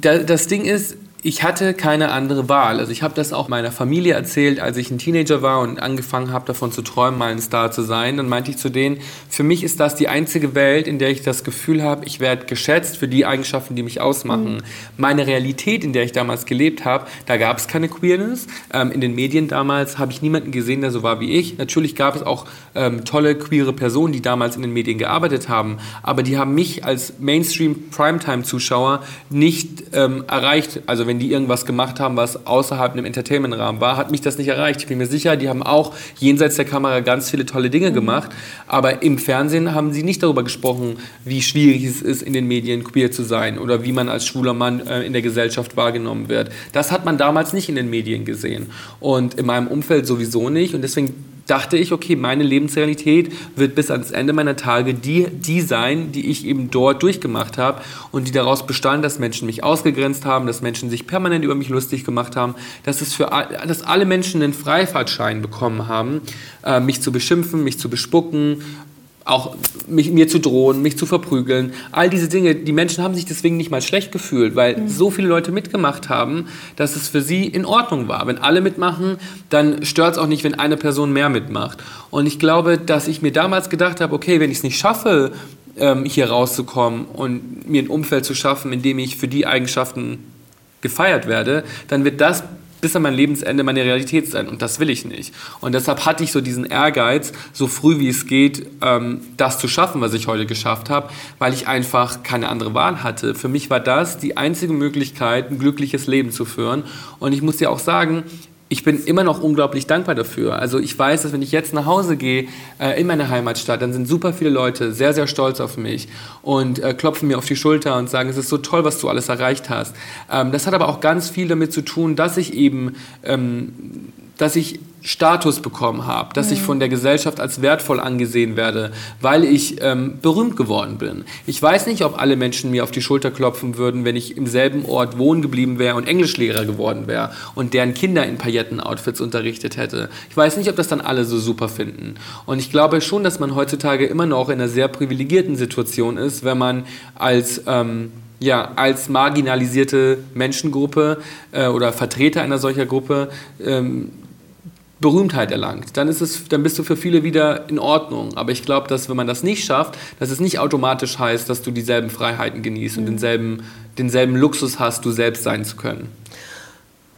Das Ding ist, ich hatte keine andere Wahl. Also ich habe das auch meiner Familie erzählt, als ich ein Teenager war und angefangen habe, davon zu träumen, mal ein Star zu sein. Dann meinte ich zu denen, für mich ist das die einzige Welt, in der ich das Gefühl habe, ich werde geschätzt für die Eigenschaften, die mich ausmachen. Mhm. Meine Realität, in der ich damals gelebt habe, da gab es keine Queerness. Ähm, in den Medien damals habe ich niemanden gesehen, der so war wie ich. Natürlich gab es auch ähm, tolle queere Personen, die damals in den Medien gearbeitet haben, aber die haben mich als Mainstream-Primetime-Zuschauer nicht ähm, erreicht. Also wenn die irgendwas gemacht haben, was außerhalb einem Entertainment-Rahmen war, hat mich das nicht erreicht. Ich bin mir sicher, die haben auch jenseits der Kamera ganz viele tolle Dinge mhm. gemacht, aber im Fernsehen haben sie nicht darüber gesprochen, wie schwierig es ist, in den Medien queer zu sein oder wie man als schwuler Mann äh, in der Gesellschaft wahrgenommen wird. Das hat man damals nicht in den Medien gesehen und in meinem Umfeld sowieso nicht und deswegen dachte ich, okay, meine Lebensrealität wird bis ans Ende meiner Tage die, die sein, die ich eben dort durchgemacht habe und die daraus bestand, dass Menschen mich ausgegrenzt haben, dass Menschen sich permanent über mich lustig gemacht haben, dass, es für, dass alle Menschen einen Freifahrtschein bekommen haben, äh, mich zu beschimpfen, mich zu bespucken, auch mich, mir zu drohen, mich zu verprügeln. All diese Dinge, die Menschen haben sich deswegen nicht mal schlecht gefühlt, weil mhm. so viele Leute mitgemacht haben, dass es für sie in Ordnung war. Wenn alle mitmachen, dann stört es auch nicht, wenn eine Person mehr mitmacht. Und ich glaube, dass ich mir damals gedacht habe, okay, wenn ich es nicht schaffe, ähm, hier rauszukommen und mir ein Umfeld zu schaffen, in dem ich für die Eigenschaften gefeiert werde, dann wird das bis an mein Lebensende meine Realität sein. Und das will ich nicht. Und deshalb hatte ich so diesen Ehrgeiz, so früh wie es geht, ähm, das zu schaffen, was ich heute geschafft habe, weil ich einfach keine andere Wahl hatte. Für mich war das die einzige Möglichkeit, ein glückliches Leben zu führen. Und ich muss dir auch sagen, ich bin immer noch unglaublich dankbar dafür. Also ich weiß, dass wenn ich jetzt nach Hause gehe äh, in meine Heimatstadt, dann sind super viele Leute sehr, sehr stolz auf mich und äh, klopfen mir auf die Schulter und sagen, es ist so toll, was du alles erreicht hast. Ähm, das hat aber auch ganz viel damit zu tun, dass ich eben ähm, dass ich Status bekommen habe, dass mhm. ich von der Gesellschaft als wertvoll angesehen werde, weil ich ähm, berühmt geworden bin. Ich weiß nicht, ob alle Menschen mir auf die Schulter klopfen würden, wenn ich im selben Ort wohnen geblieben wäre und Englischlehrer geworden wäre und deren Kinder in Pailletten-Outfits unterrichtet hätte. Ich weiß nicht, ob das dann alle so super finden. Und ich glaube schon, dass man heutzutage immer noch in einer sehr privilegierten Situation ist, wenn man als ähm, ja, als marginalisierte Menschengruppe äh, oder Vertreter einer solcher Gruppe ähm, Berühmtheit erlangt, dann, ist es, dann bist du für viele wieder in Ordnung. Aber ich glaube, dass wenn man das nicht schafft, dass es nicht automatisch heißt, dass du dieselben Freiheiten genießt mhm. und denselben, denselben Luxus hast, du selbst sein zu können.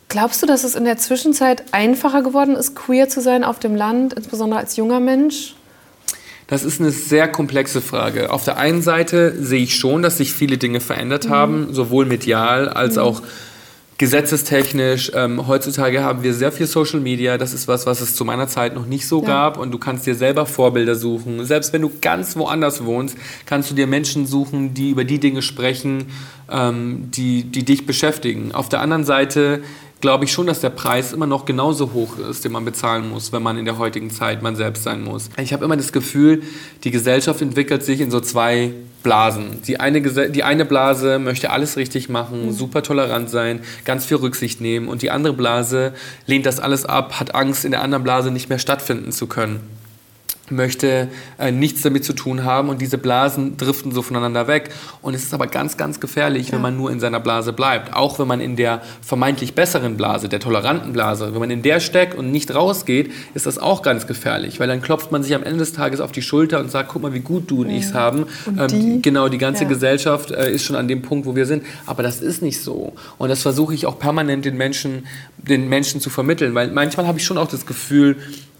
Glaubst du, dass es in der Zwischenzeit einfacher geworden ist, queer zu sein auf dem Land, insbesondere als junger Mensch? Das ist eine sehr komplexe Frage. Auf der einen Seite sehe ich schon, dass sich viele Dinge verändert mhm. haben, sowohl medial als mhm. auch gesetzestechnisch. Ähm, heutzutage haben wir sehr viel Social Media. Das ist was, was es zu meiner Zeit noch nicht so ja. gab. Und du kannst dir selber Vorbilder suchen. Selbst wenn du ganz woanders wohnst, kannst du dir Menschen suchen, die über die Dinge sprechen, ähm, die, die dich beschäftigen. Auf der anderen Seite glaube ich schon, dass der Preis immer noch genauso hoch ist, den man bezahlen muss, wenn man in der heutigen Zeit man selbst sein muss. Ich habe immer das Gefühl, die Gesellschaft entwickelt sich in so zwei Blasen. Die eine, die eine Blase möchte alles richtig machen, mhm. super tolerant sein, ganz viel Rücksicht nehmen und die andere Blase lehnt das alles ab, hat Angst, in der anderen Blase nicht mehr stattfinden zu können. Möchte äh, nichts damit zu tun haben und diese Blasen driften so voneinander weg. Und es ist aber ganz, ganz gefährlich, ja. wenn man nur in seiner Blase bleibt. Auch wenn man in der vermeintlich besseren Blase, der toleranten Blase, wenn man in der steckt und nicht rausgeht, ist das auch ganz gefährlich, weil dann klopft man sich am Ende des Tages auf die Schulter und sagt, guck mal, wie gut du und ja. ich haben. Ähm, die? Genau, die ganze ja. Gesellschaft äh, ist schon an dem Punkt, wo wir sind. Aber das ist nicht so. Und das versuche ich auch permanent den Menschen, den Menschen zu vermitteln, weil manchmal habe ich schon auch das Gefühl,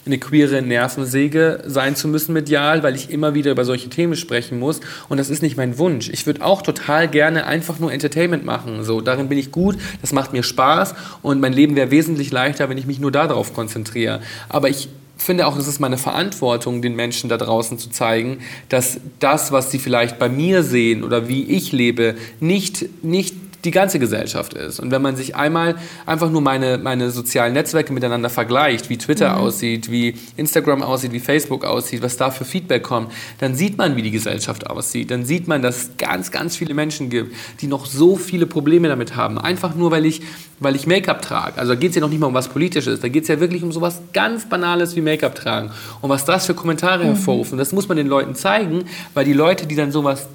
eine queere Nervensäge sein zu müssen medial, weil ich immer wieder über solche Themen sprechen muss. Und das ist nicht mein Wunsch. Ich würde auch total gerne einfach nur Entertainment machen. So, darin bin ich gut, das macht mir Spaß und mein Leben wäre wesentlich leichter, wenn ich mich nur darauf konzentriere. Aber ich finde auch, es ist meine Verantwortung, den Menschen da draußen zu zeigen, dass das, was sie vielleicht bei mir sehen oder wie ich lebe, nicht, nicht die ganze Gesellschaft ist. Und wenn man sich einmal einfach nur meine, meine sozialen Netzwerke miteinander vergleicht, wie Twitter mhm. aussieht, wie Instagram aussieht, wie Facebook aussieht, was da für Feedback kommt, dann sieht man, wie die Gesellschaft aussieht. Dann sieht man, dass es ganz, ganz viele Menschen gibt, die noch so viele Probleme damit haben. Einfach nur, weil ich, weil ich Make-up trage. Also da geht es ja noch nicht mal um was Politisches. Da geht es ja wirklich um sowas ganz Banales wie Make-up tragen. Und was das für Kommentare mhm. hervorruft. Und das muss man den Leuten zeigen, weil die Leute, die dann sowas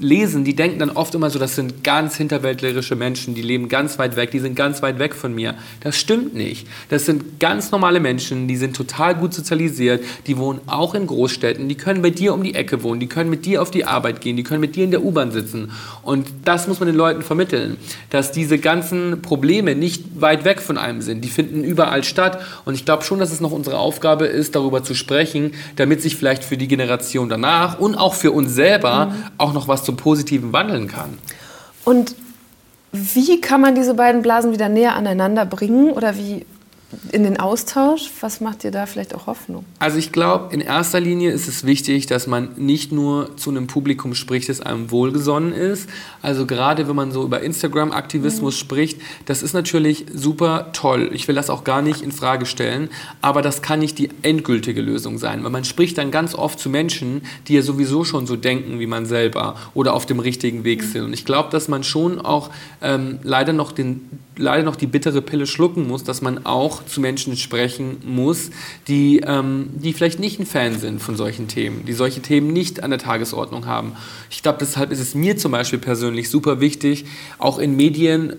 lesen, die denken dann oft immer so, das sind ganz hinterwäldlerische Menschen, die leben ganz weit weg, die sind ganz weit weg von mir. Das stimmt nicht. Das sind ganz normale Menschen, die sind total gut sozialisiert, die wohnen auch in Großstädten, die können bei dir um die Ecke wohnen, die können mit dir auf die Arbeit gehen, die können mit dir in der U-Bahn sitzen. Und das muss man den Leuten vermitteln, dass diese ganzen Probleme nicht weit weg von einem sind. Die finden überall statt. Und ich glaube schon, dass es noch unsere Aufgabe ist, darüber zu sprechen, damit sich vielleicht für die Generation danach und auch für uns selber mhm. auch noch was zu zum Positiven wandeln kann. Und wie kann man diese beiden Blasen wieder näher aneinander bringen oder wie in den Austausch? Was macht dir da vielleicht auch Hoffnung? Also ich glaube, in erster Linie ist es wichtig, dass man nicht nur zu einem Publikum spricht, das einem wohlgesonnen ist. Also gerade wenn man so über Instagram-Aktivismus mhm. spricht, das ist natürlich super toll. Ich will das auch gar nicht in Frage stellen, aber das kann nicht die endgültige Lösung sein, weil man spricht dann ganz oft zu Menschen, die ja sowieso schon so denken wie man selber oder auf dem richtigen Weg mhm. sind. Und ich glaube, dass man schon auch ähm, leider noch den leider noch die bittere Pille schlucken muss, dass man auch zu Menschen sprechen muss, die, ähm, die vielleicht nicht ein Fan sind von solchen Themen, die solche Themen nicht an der Tagesordnung haben. Ich glaube, deshalb ist es mir zum Beispiel persönlich super wichtig, auch in Medien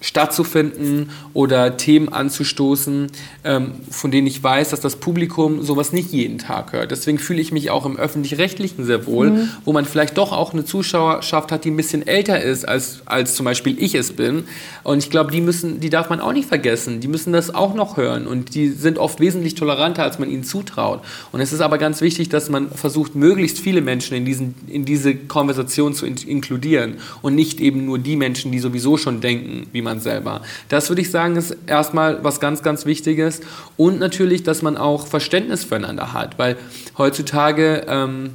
stattzufinden oder Themen anzustoßen, ähm, von denen ich weiß, dass das Publikum sowas nicht jeden Tag hört. Deswegen fühle ich mich auch im öffentlich-rechtlichen sehr wohl, mhm. wo man vielleicht doch auch eine Zuschauerschaft hat, die ein bisschen älter ist, als, als zum Beispiel ich es bin. Und ich glaube, die müssen, die darf man auch nicht vergessen. Die müssen das auch noch hören. Und die sind oft wesentlich toleranter, als man ihnen zutraut. Und es ist aber ganz wichtig, dass man versucht, möglichst viele Menschen in, diesen, in diese Konversation zu in inkludieren und nicht eben nur die Menschen, die sowieso schon denken, wie man selber. Das würde ich sagen, ist erstmal was ganz, ganz Wichtiges. Und natürlich, dass man auch Verständnis füreinander hat, weil heutzutage ähm,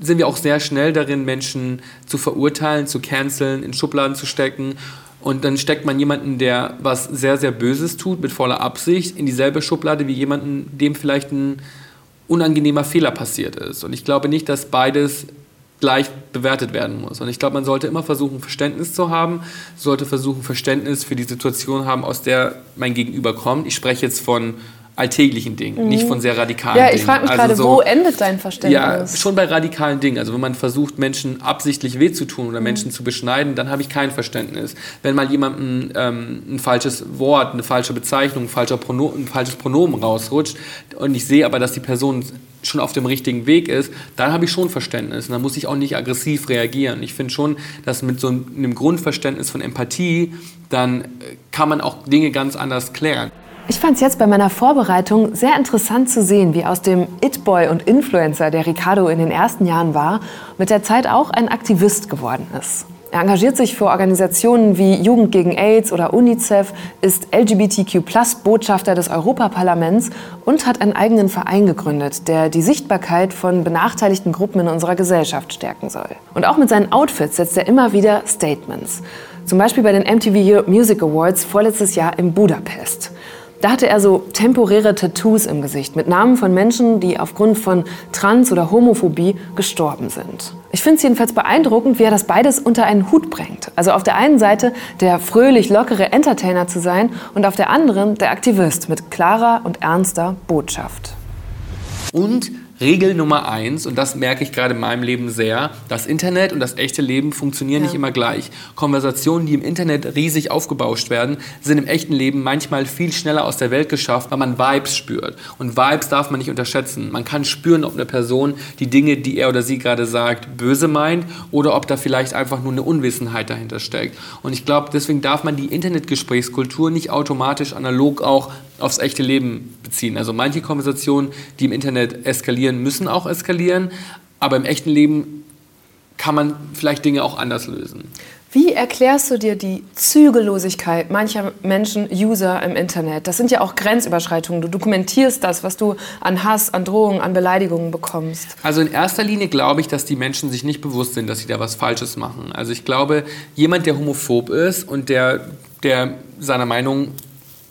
sind wir auch sehr schnell darin, Menschen zu verurteilen, zu canceln, in Schubladen zu stecken. Und dann steckt man jemanden, der was sehr, sehr Böses tut, mit voller Absicht, in dieselbe Schublade wie jemanden, dem vielleicht ein unangenehmer Fehler passiert ist. Und ich glaube nicht, dass beides gleich bewertet werden muss. Und ich glaube, man sollte immer versuchen, Verständnis zu haben, sollte versuchen, Verständnis für die Situation haben, aus der mein Gegenüber kommt. Ich spreche jetzt von alltäglichen Dingen, mhm. nicht von sehr radikalen Dingen. Ja, ich frage mich also gerade, so, wo endet dein Verständnis? Ja, schon bei radikalen Dingen. Also wenn man versucht, Menschen absichtlich weh zu tun oder mhm. Menschen zu beschneiden, dann habe ich kein Verständnis. Wenn mal jemandem ähm, ein falsches Wort, eine falsche Bezeichnung, ein, falscher Prono ein falsches Pronomen rausrutscht und ich sehe aber, dass die Person schon auf dem richtigen Weg ist, dann habe ich schon Verständnis. Und dann muss ich auch nicht aggressiv reagieren. Ich finde schon, dass mit so einem Grundverständnis von Empathie, dann äh, kann man auch Dinge ganz anders klären. Ich fand es jetzt bei meiner Vorbereitung sehr interessant zu sehen, wie aus dem It-Boy und Influencer, der Ricardo in den ersten Jahren war, mit der Zeit auch ein Aktivist geworden ist. Er engagiert sich für Organisationen wie Jugend gegen AIDS oder UNICEF, ist LGBTQ-Botschafter des Europaparlaments und hat einen eigenen Verein gegründet, der die Sichtbarkeit von benachteiligten Gruppen in unserer Gesellschaft stärken soll. Und auch mit seinen Outfits setzt er immer wieder Statements. Zum Beispiel bei den MTV Music Awards vorletztes Jahr in Budapest. Da hatte er so temporäre Tattoos im Gesicht mit Namen von Menschen, die aufgrund von Trans- oder Homophobie gestorben sind. Ich finde es jedenfalls beeindruckend, wie er das beides unter einen Hut bringt. Also auf der einen Seite der fröhlich lockere Entertainer zu sein und auf der anderen der Aktivist mit klarer und ernster Botschaft. Und Regel Nummer eins, und das merke ich gerade in meinem Leben sehr, das Internet und das echte Leben funktionieren ja. nicht immer gleich. Konversationen, die im Internet riesig aufgebauscht werden, sind im echten Leben manchmal viel schneller aus der Welt geschafft, weil man Vibes spürt. Und Vibes darf man nicht unterschätzen. Man kann spüren, ob eine Person die Dinge, die er oder sie gerade sagt, böse meint oder ob da vielleicht einfach nur eine Unwissenheit dahinter steckt. Und ich glaube, deswegen darf man die Internetgesprächskultur nicht automatisch analog auch aufs echte Leben beziehen. Also manche Konversationen, die im Internet eskalieren, müssen auch eskalieren, aber im echten Leben kann man vielleicht Dinge auch anders lösen. Wie erklärst du dir die Zügellosigkeit mancher Menschen, User im Internet? Das sind ja auch Grenzüberschreitungen. Du dokumentierst das, was du an Hass, an Drohungen, an Beleidigungen bekommst. Also in erster Linie glaube ich, dass die Menschen sich nicht bewusst sind, dass sie da was Falsches machen. Also ich glaube, jemand, der homophob ist und der, der seiner Meinung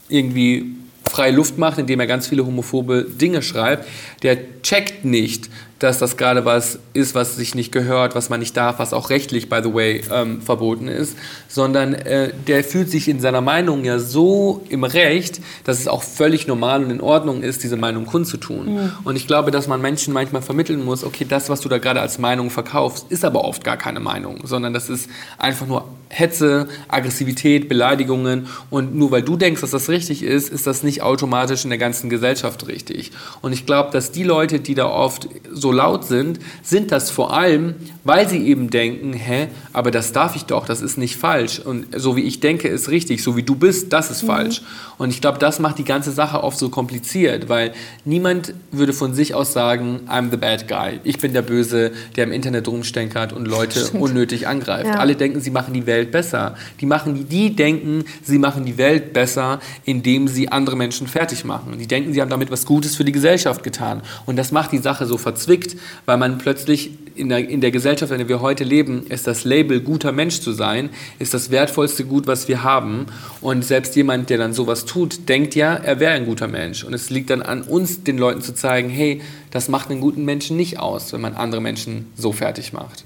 irgendwie freie Luft macht, indem er ganz viele homophobe Dinge schreibt, der checkt nicht, dass das gerade was ist, was sich nicht gehört, was man nicht darf, was auch rechtlich, by the way, ähm, verboten ist, sondern äh, der fühlt sich in seiner Meinung ja so im Recht, dass es auch völlig normal und in Ordnung ist, diese Meinung kundzutun. Mhm. Und ich glaube, dass man Menschen manchmal vermitteln muss, okay, das, was du da gerade als Meinung verkaufst, ist aber oft gar keine Meinung, sondern das ist einfach nur Hetze, Aggressivität, Beleidigungen und nur weil du denkst, dass das richtig ist, ist das nicht automatisch in der ganzen Gesellschaft richtig. Und ich glaube, dass die Leute, die da oft so laut sind, sind das vor allem, weil sie eben denken, hä, aber das darf ich doch, das ist nicht falsch. Und so wie ich denke, ist richtig, so wie du bist, das ist mhm. falsch. Und ich glaube, das macht die ganze Sache oft so kompliziert, weil niemand würde von sich aus sagen, I'm the bad guy. Ich bin der Böse, der im Internet rumstenkert und Leute unnötig angreift. Ja. Alle denken, sie machen die Welt besser. Die, machen, die denken, sie machen die Welt besser, indem sie andere Menschen fertig machen. Die denken, sie haben damit was Gutes für die Gesellschaft getan. Und das macht die Sache so verzwickt, weil man plötzlich in der, in der Gesellschaft, in der wir heute leben, ist das Label guter Mensch zu sein, ist das wertvollste Gut, was wir haben. Und selbst jemand, der dann sowas tut, denkt ja, er wäre ein guter Mensch. Und es liegt dann an uns, den Leuten zu zeigen, hey, das macht einen guten Menschen nicht aus, wenn man andere Menschen so fertig macht.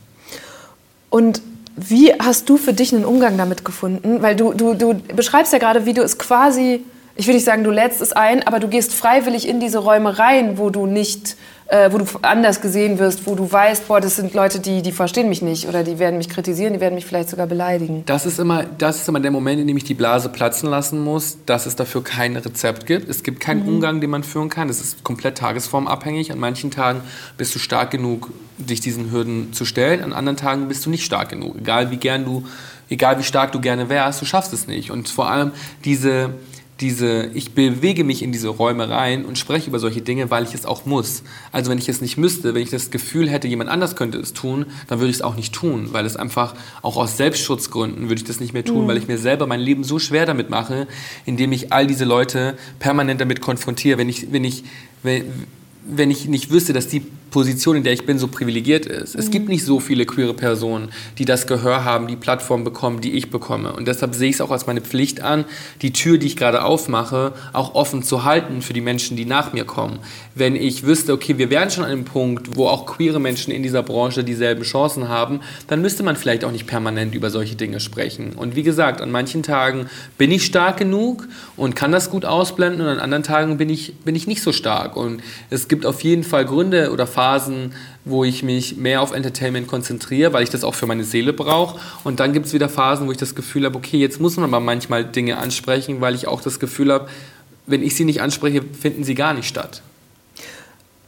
Und wie hast du für dich einen Umgang damit gefunden? Weil du, du, du beschreibst ja gerade, wie du es quasi, ich will nicht sagen, du lädst es ein, aber du gehst freiwillig in diese Räume rein, wo du nicht äh, wo du anders gesehen wirst, wo du weißt, boah, das sind Leute, die, die verstehen mich nicht oder die werden mich kritisieren, die werden mich vielleicht sogar beleidigen. Das ist immer, das ist immer der Moment, in dem ich die Blase platzen lassen muss, dass es dafür kein Rezept gibt. Es gibt keinen mhm. Umgang, den man führen kann. Es ist komplett tagesformabhängig. An manchen Tagen bist du stark genug, dich diesen Hürden zu stellen. An anderen Tagen bist du nicht stark genug. Egal wie gern du, egal wie stark du gerne wärst, du schaffst es nicht. Und vor allem diese diese, ich bewege mich in diese Räume rein und spreche über solche Dinge, weil ich es auch muss. Also wenn ich es nicht müsste, wenn ich das Gefühl hätte, jemand anders könnte es tun, dann würde ich es auch nicht tun, weil es einfach auch aus Selbstschutzgründen würde ich das nicht mehr tun, mhm. weil ich mir selber mein Leben so schwer damit mache, indem ich all diese Leute permanent damit konfrontiere. Wenn ich, wenn ich, wenn, wenn ich nicht wüsste, dass die Position, in der ich bin, so privilegiert ist. Es gibt nicht so viele queere Personen, die das Gehör haben, die Plattform bekommen, die ich bekomme. Und deshalb sehe ich es auch als meine Pflicht an, die Tür, die ich gerade aufmache, auch offen zu halten für die Menschen, die nach mir kommen. Wenn ich wüsste, okay, wir wären schon an einem Punkt, wo auch queere Menschen in dieser Branche dieselben Chancen haben, dann müsste man vielleicht auch nicht permanent über solche Dinge sprechen. Und wie gesagt, an manchen Tagen bin ich stark genug und kann das gut ausblenden und an anderen Tagen bin ich, bin ich nicht so stark. Und es gibt auf jeden Fall Gründe oder Phasen, wo ich mich mehr auf Entertainment konzentriere, weil ich das auch für meine Seele brauche. Und dann gibt es wieder Phasen, wo ich das Gefühl habe, okay, jetzt muss man aber manchmal Dinge ansprechen, weil ich auch das Gefühl habe, wenn ich sie nicht anspreche, finden sie gar nicht statt.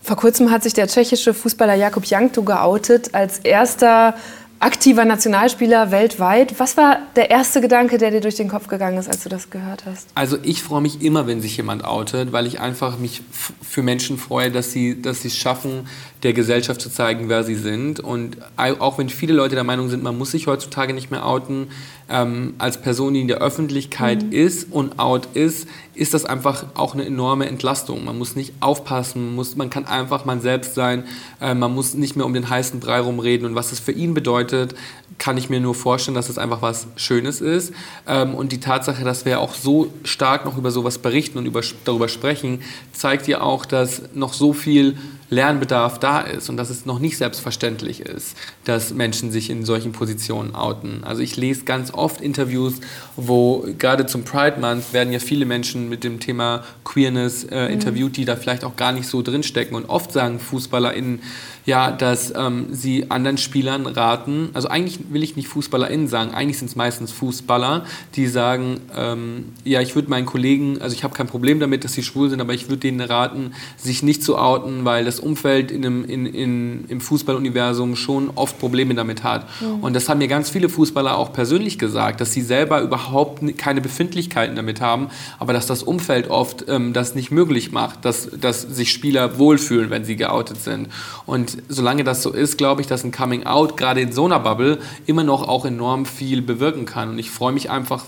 Vor kurzem hat sich der tschechische Fußballer Jakub Jankto geoutet als erster aktiver Nationalspieler weltweit. Was war der erste Gedanke, der dir durch den Kopf gegangen ist, als du das gehört hast? Also ich freue mich immer, wenn sich jemand outet, weil ich einfach mich für Menschen freue, dass sie dass es schaffen, der Gesellschaft zu zeigen, wer sie sind. Und auch wenn viele Leute der Meinung sind, man muss sich heutzutage nicht mehr outen, ähm, als Person, die in der Öffentlichkeit mhm. ist und out ist, ist das einfach auch eine enorme Entlastung. Man muss nicht aufpassen, man, muss, man kann einfach man selbst sein, äh, man muss nicht mehr um den heißen Brei rumreden. Und was das für ihn bedeutet, kann ich mir nur vorstellen, dass es einfach was Schönes ist. Ähm, und die Tatsache, dass wir auch so stark noch über sowas berichten und über, darüber sprechen, zeigt ja auch, dass noch so viel Lernbedarf da ist und dass es noch nicht selbstverständlich ist, dass Menschen sich in solchen Positionen outen. Also ich lese ganz oft Interviews, wo gerade zum Pride Month werden ja viele Menschen mit dem Thema Queerness äh, mhm. interviewt, die da vielleicht auch gar nicht so drinstecken. Und oft sagen FußballerInnen, ja, dass ähm, sie anderen Spielern raten, also eigentlich will ich nicht FußballerInnen sagen, eigentlich sind es meistens Fußballer, die sagen, ähm, ja, ich würde meinen Kollegen, also ich habe kein Problem damit, dass sie schwul sind, aber ich würde denen raten, sich nicht zu outen, weil das Umfeld in einem, in, in, im Fußballuniversum schon oft Probleme damit hat. Mhm. Und das haben mir ganz viele Fußballer auch persönlich gesagt, dass sie selber überhaupt keine Befindlichkeiten damit haben, aber dass das Umfeld oft ähm, das nicht möglich macht, dass, dass sich Spieler wohlfühlen, wenn sie geoutet sind. Und solange das so ist, glaube ich, dass ein Coming Out gerade in so einer Bubble immer noch auch enorm viel bewirken kann. Und ich freue mich einfach,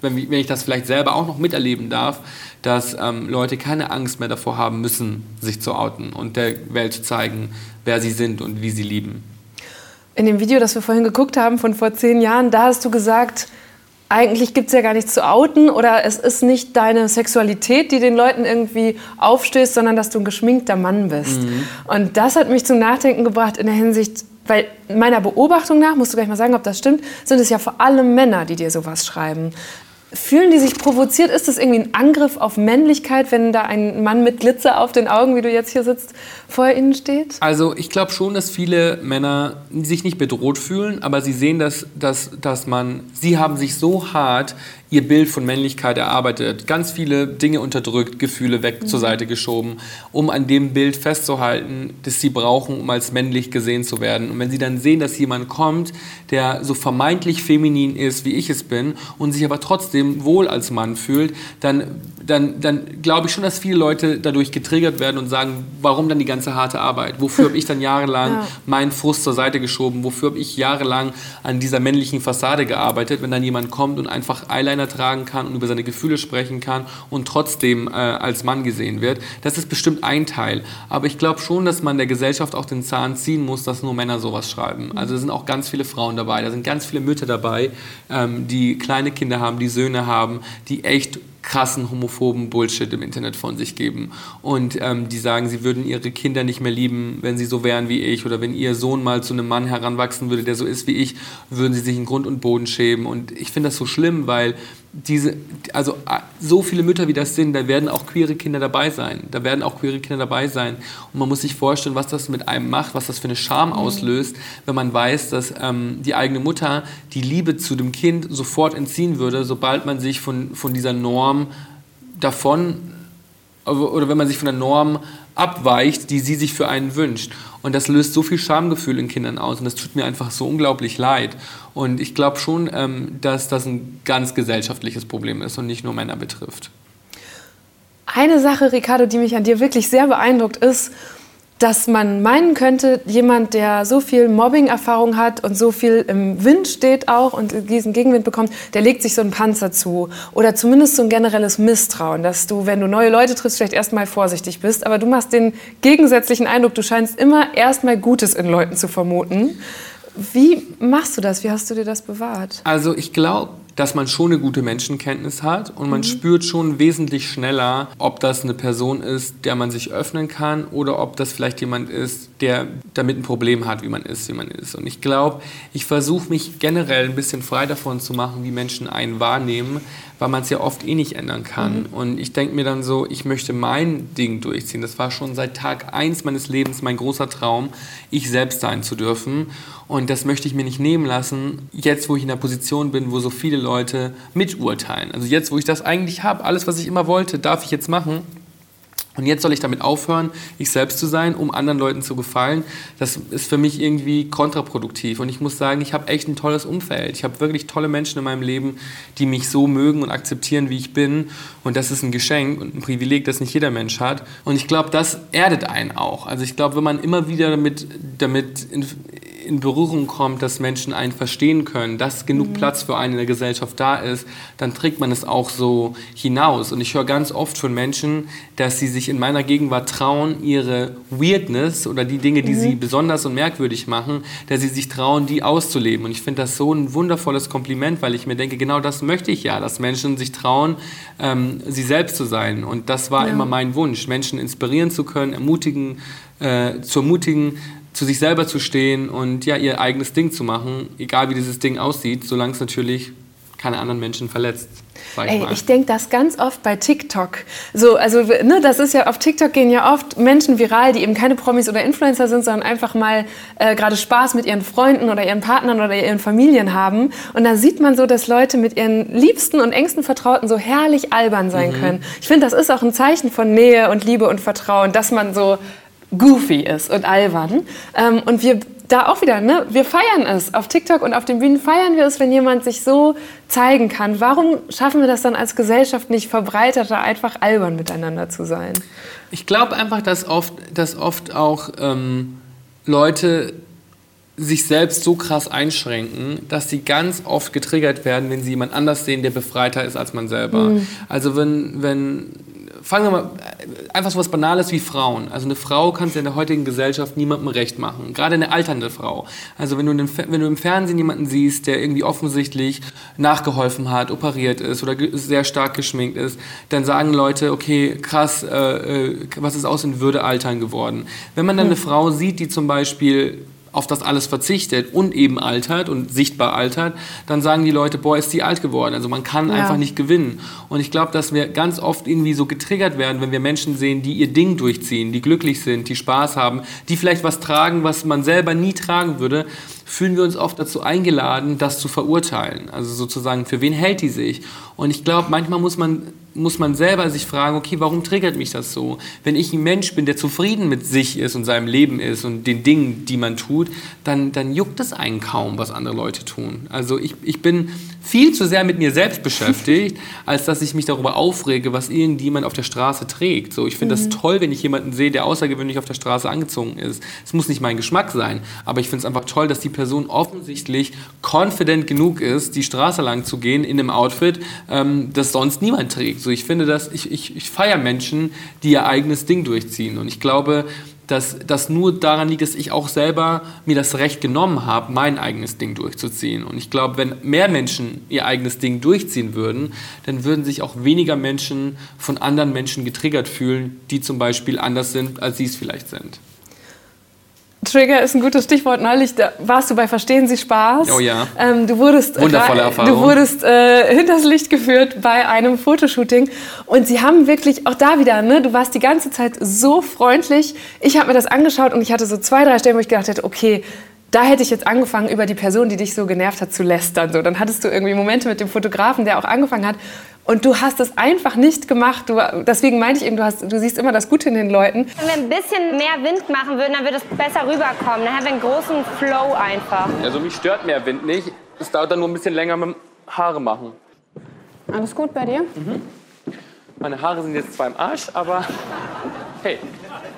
wenn, wenn ich das vielleicht selber auch noch miterleben darf, dass ähm, Leute keine Angst mehr davor haben müssen, sich zu outen und der Welt zu zeigen, wer sie sind und wie sie lieben. In dem Video, das wir vorhin geguckt haben von vor zehn Jahren, da hast du gesagt, eigentlich gibt es ja gar nichts zu outen oder es ist nicht deine Sexualität, die den Leuten irgendwie aufstößt, sondern dass du ein geschminkter Mann bist. Mhm. Und das hat mich zum Nachdenken gebracht in der Hinsicht, weil meiner Beobachtung nach, musst du gleich mal sagen, ob das stimmt, sind es ja vor allem Männer, die dir sowas schreiben. Fühlen die sich provoziert? Ist das irgendwie ein Angriff auf Männlichkeit, wenn da ein Mann mit Glitzer auf den Augen, wie du jetzt hier sitzt, vor ihnen steht? Also ich glaube schon, dass viele Männer sich nicht bedroht fühlen, aber sie sehen, dass, dass, dass man, sie haben sich so hart ihr Bild von Männlichkeit erarbeitet, ganz viele Dinge unterdrückt, Gefühle weg mhm. zur Seite geschoben, um an dem Bild festzuhalten, das sie brauchen, um als männlich gesehen zu werden. Und wenn sie dann sehen, dass jemand kommt, der so vermeintlich feminin ist, wie ich es bin, und sich aber trotzdem wohl als Mann fühlt, dann, dann, dann glaube ich schon, dass viele Leute dadurch getriggert werden und sagen, warum dann die ganze harte Arbeit? Wofür habe ich dann jahrelang ja. meinen Frust zur Seite geschoben? Wofür habe ich jahrelang an dieser männlichen Fassade gearbeitet, wenn dann jemand kommt und einfach Eyeliner Eyeliner tragen kann und über seine Gefühle sprechen kann und trotzdem äh, als Mann gesehen wird. Das ist bestimmt ein Teil. Aber ich glaube schon, dass man der Gesellschaft auch den Zahn ziehen muss, dass nur Männer sowas schreiben. Also da sind auch ganz viele Frauen dabei, da sind ganz viele Mütter dabei, ähm, die kleine Kinder haben, die Söhne haben, die echt krassen homophoben Bullshit im Internet von sich geben. Und ähm, die sagen, sie würden ihre Kinder nicht mehr lieben, wenn sie so wären wie ich. Oder wenn ihr Sohn mal zu einem Mann heranwachsen würde, der so ist wie ich, würden sie sich in Grund und Boden schämen. Und ich finde das so schlimm, weil diese, also so viele Mütter wie das sind, da werden auch queere Kinder dabei sein. Da werden auch queere Kinder dabei sein. Und man muss sich vorstellen, was das mit einem macht, was das für eine Scham mhm. auslöst, wenn man weiß, dass ähm, die eigene Mutter die Liebe zu dem Kind sofort entziehen würde, sobald man sich von, von dieser Norm davon oder wenn man sich von der Norm abweicht, die sie sich für einen wünscht. Und das löst so viel Schamgefühl in Kindern aus und das tut mir einfach so unglaublich leid. Und ich glaube schon, ähm, dass das ein ganz gesellschaftliches Problem ist und nicht nur Männer betrifft. Eine Sache, Ricardo, die mich an dir wirklich sehr beeindruckt, ist, dass man meinen könnte, jemand, der so viel Mobbing-Erfahrung hat und so viel im Wind steht auch und diesen Gegenwind bekommt, der legt sich so einen Panzer zu. Oder zumindest so ein generelles Misstrauen, dass du, wenn du neue Leute triffst, vielleicht erstmal vorsichtig bist. Aber du machst den gegensätzlichen Eindruck, du scheinst immer erstmal Gutes in Leuten zu vermuten. Wie machst du das? Wie hast du dir das bewahrt? Also ich glaube, dass man schon eine gute Menschenkenntnis hat und man mhm. spürt schon wesentlich schneller, ob das eine Person ist, der man sich öffnen kann oder ob das vielleicht jemand ist, der damit ein Problem hat, wie man ist, wie man ist. Und ich glaube, ich versuche mich generell ein bisschen frei davon zu machen, wie Menschen einen wahrnehmen, weil man es ja oft eh nicht ändern kann. Mhm. Und ich denke mir dann so, ich möchte mein Ding durchziehen. Das war schon seit Tag 1 meines Lebens mein großer Traum, ich selbst sein zu dürfen. Und das möchte ich mir nicht nehmen lassen, jetzt wo ich in der Position bin, wo so viele Leute miturteilen. Also jetzt, wo ich das eigentlich habe, alles, was ich immer wollte, darf ich jetzt machen. Und jetzt soll ich damit aufhören, ich selbst zu sein, um anderen Leuten zu gefallen. Das ist für mich irgendwie kontraproduktiv. Und ich muss sagen, ich habe echt ein tolles Umfeld. Ich habe wirklich tolle Menschen in meinem Leben, die mich so mögen und akzeptieren, wie ich bin. Und das ist ein Geschenk und ein Privileg, das nicht jeder Mensch hat. Und ich glaube, das erdet einen auch. Also ich glaube, wenn man immer wieder damit, damit in, in Berührung kommt, dass Menschen einen verstehen können, dass genug mhm. Platz für einen in der Gesellschaft da ist, dann trägt man es auch so hinaus. Und ich höre ganz oft von Menschen, dass sie sich in meiner Gegenwart trauen, ihre Weirdness oder die Dinge, die mhm. sie besonders und merkwürdig machen, dass sie sich trauen, die auszuleben. Und ich finde das so ein wundervolles Kompliment, weil ich mir denke, genau das möchte ich ja, dass Menschen sich trauen, ähm, sie selbst zu sein. Und das war ja. immer mein Wunsch, Menschen inspirieren zu können, ermutigen äh, zu ermutigen, zu sich selber zu stehen und ja, ihr eigenes Ding zu machen, egal wie dieses Ding aussieht, solange es natürlich keine anderen Menschen verletzt. Ich Ey, ich denke das ganz oft bei TikTok. So, also, ne, das ist ja auf TikTok gehen ja oft Menschen viral, die eben keine Promis oder Influencer sind, sondern einfach mal äh, gerade Spaß mit ihren Freunden oder ihren Partnern oder ihren Familien haben. Und da sieht man so, dass Leute mit ihren liebsten und engsten Vertrauten so herrlich albern sein mhm. können. Ich finde, das ist auch ein Zeichen von Nähe und Liebe und Vertrauen, dass man so goofy ist und albern. Ähm, und wir da auch wieder, ne? wir feiern es. Auf TikTok und auf den Bühnen feiern wir es, wenn jemand sich so zeigen kann. Warum schaffen wir das dann als Gesellschaft nicht verbreiteter, einfach albern miteinander zu sein? Ich glaube einfach, dass oft, dass oft auch ähm, Leute sich selbst so krass einschränken, dass sie ganz oft getriggert werden, wenn sie jemand anders sehen, der befreiter ist als man selber. Mhm. Also wenn, wenn fangen wir mal, einfach so was Banales wie Frauen. Also eine Frau kannst du in der heutigen Gesellschaft niemandem recht machen. Gerade eine alternde Frau. Also wenn du, den, wenn du im Fernsehen jemanden siehst, der irgendwie offensichtlich nachgeholfen hat, operiert ist oder sehr stark geschminkt ist, dann sagen Leute, okay, krass, äh, äh, was ist aus in Würde altern geworden. Wenn man dann eine Frau sieht, die zum Beispiel auf das alles verzichtet und eben altert und sichtbar altert, dann sagen die Leute, boah, ist die alt geworden. Also man kann ja. einfach nicht gewinnen. Und ich glaube, dass wir ganz oft irgendwie so getriggert werden, wenn wir Menschen sehen, die ihr Ding durchziehen, die glücklich sind, die Spaß haben, die vielleicht was tragen, was man selber nie tragen würde, fühlen wir uns oft dazu eingeladen, das zu verurteilen. Also sozusagen, für wen hält die sich? Und ich glaube, manchmal muss man muss man selber sich fragen, okay, warum triggert mich das so? Wenn ich ein Mensch bin, der zufrieden mit sich ist und seinem Leben ist und den Dingen, die man tut, dann, dann juckt es einen kaum, was andere Leute tun. Also ich, ich bin viel zu sehr mit mir selbst beschäftigt, als dass ich mich darüber aufrege, was irgendjemand auf der Straße trägt. So, ich finde mhm. das toll, wenn ich jemanden sehe, der außergewöhnlich auf der Straße angezogen ist. Es muss nicht mein Geschmack sein, aber ich finde es einfach toll, dass die Person offensichtlich confident genug ist, die Straße lang zu gehen in einem Outfit, ähm, das sonst niemand trägt. So, ich finde das, ich, ich, ich feiere Menschen, die ihr eigenes Ding durchziehen. Und ich glaube, dass das nur daran liegt, dass ich auch selber mir das Recht genommen habe, mein eigenes Ding durchzuziehen. Und ich glaube, wenn mehr Menschen ihr eigenes Ding durchziehen würden, dann würden sich auch weniger Menschen von anderen Menschen getriggert fühlen, die zum Beispiel anders sind, als sie es vielleicht sind. Trigger ist ein gutes Stichwort. Neulich warst du bei Verstehen Sie Spaß. Oh ja. Ähm, du wurdest, Wundervolle Erfahrung. Du wurdest äh, hinters Licht geführt bei einem Fotoshooting. Und sie haben wirklich, auch da wieder, ne, du warst die ganze Zeit so freundlich. Ich habe mir das angeschaut und ich hatte so zwei, drei Stellen, wo ich gedacht hätte, okay, da hätte ich jetzt angefangen, über die Person, die dich so genervt hat, zu lästern. So, dann hattest du irgendwie Momente mit dem Fotografen, der auch angefangen hat. Und du hast es einfach nicht gemacht. Du, deswegen meinte ich eben, du, hast, du siehst immer das Gute in den Leuten. Wenn wir ein bisschen mehr Wind machen würden, dann würde es besser rüberkommen. Dann haben wir einen großen Flow einfach. Also mich stört mehr Wind nicht. Es dauert dann nur ein bisschen länger mit dem Haare machen. Alles gut bei dir? Mhm. Meine Haare sind jetzt zwar im Arsch, aber hey.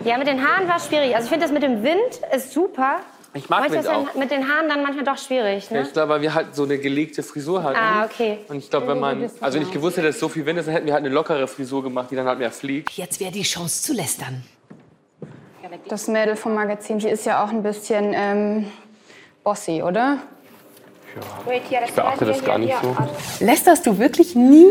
Ja, mit den Haaren war es schwierig. Also ich finde das mit dem Wind ist super. Ich mag manchmal Wind auch. mit den Haaren dann manchmal doch schwierig, ne? ich glaube, weil wir halt so eine gelegte Frisur hatten. Ah, okay. Und ich glaube, wenn man, also wenn ich gewusst hätte, dass es so viel Wind ist, dann hätten wir halt eine lockere Frisur gemacht, die dann halt mehr fliegt. Jetzt wäre die Chance zu lästern. Das Mädel vom Magazin, sie ist ja auch ein bisschen ähm, bossy, oder? Ja, ich beachte das gar nicht so. Lästerst du wirklich nie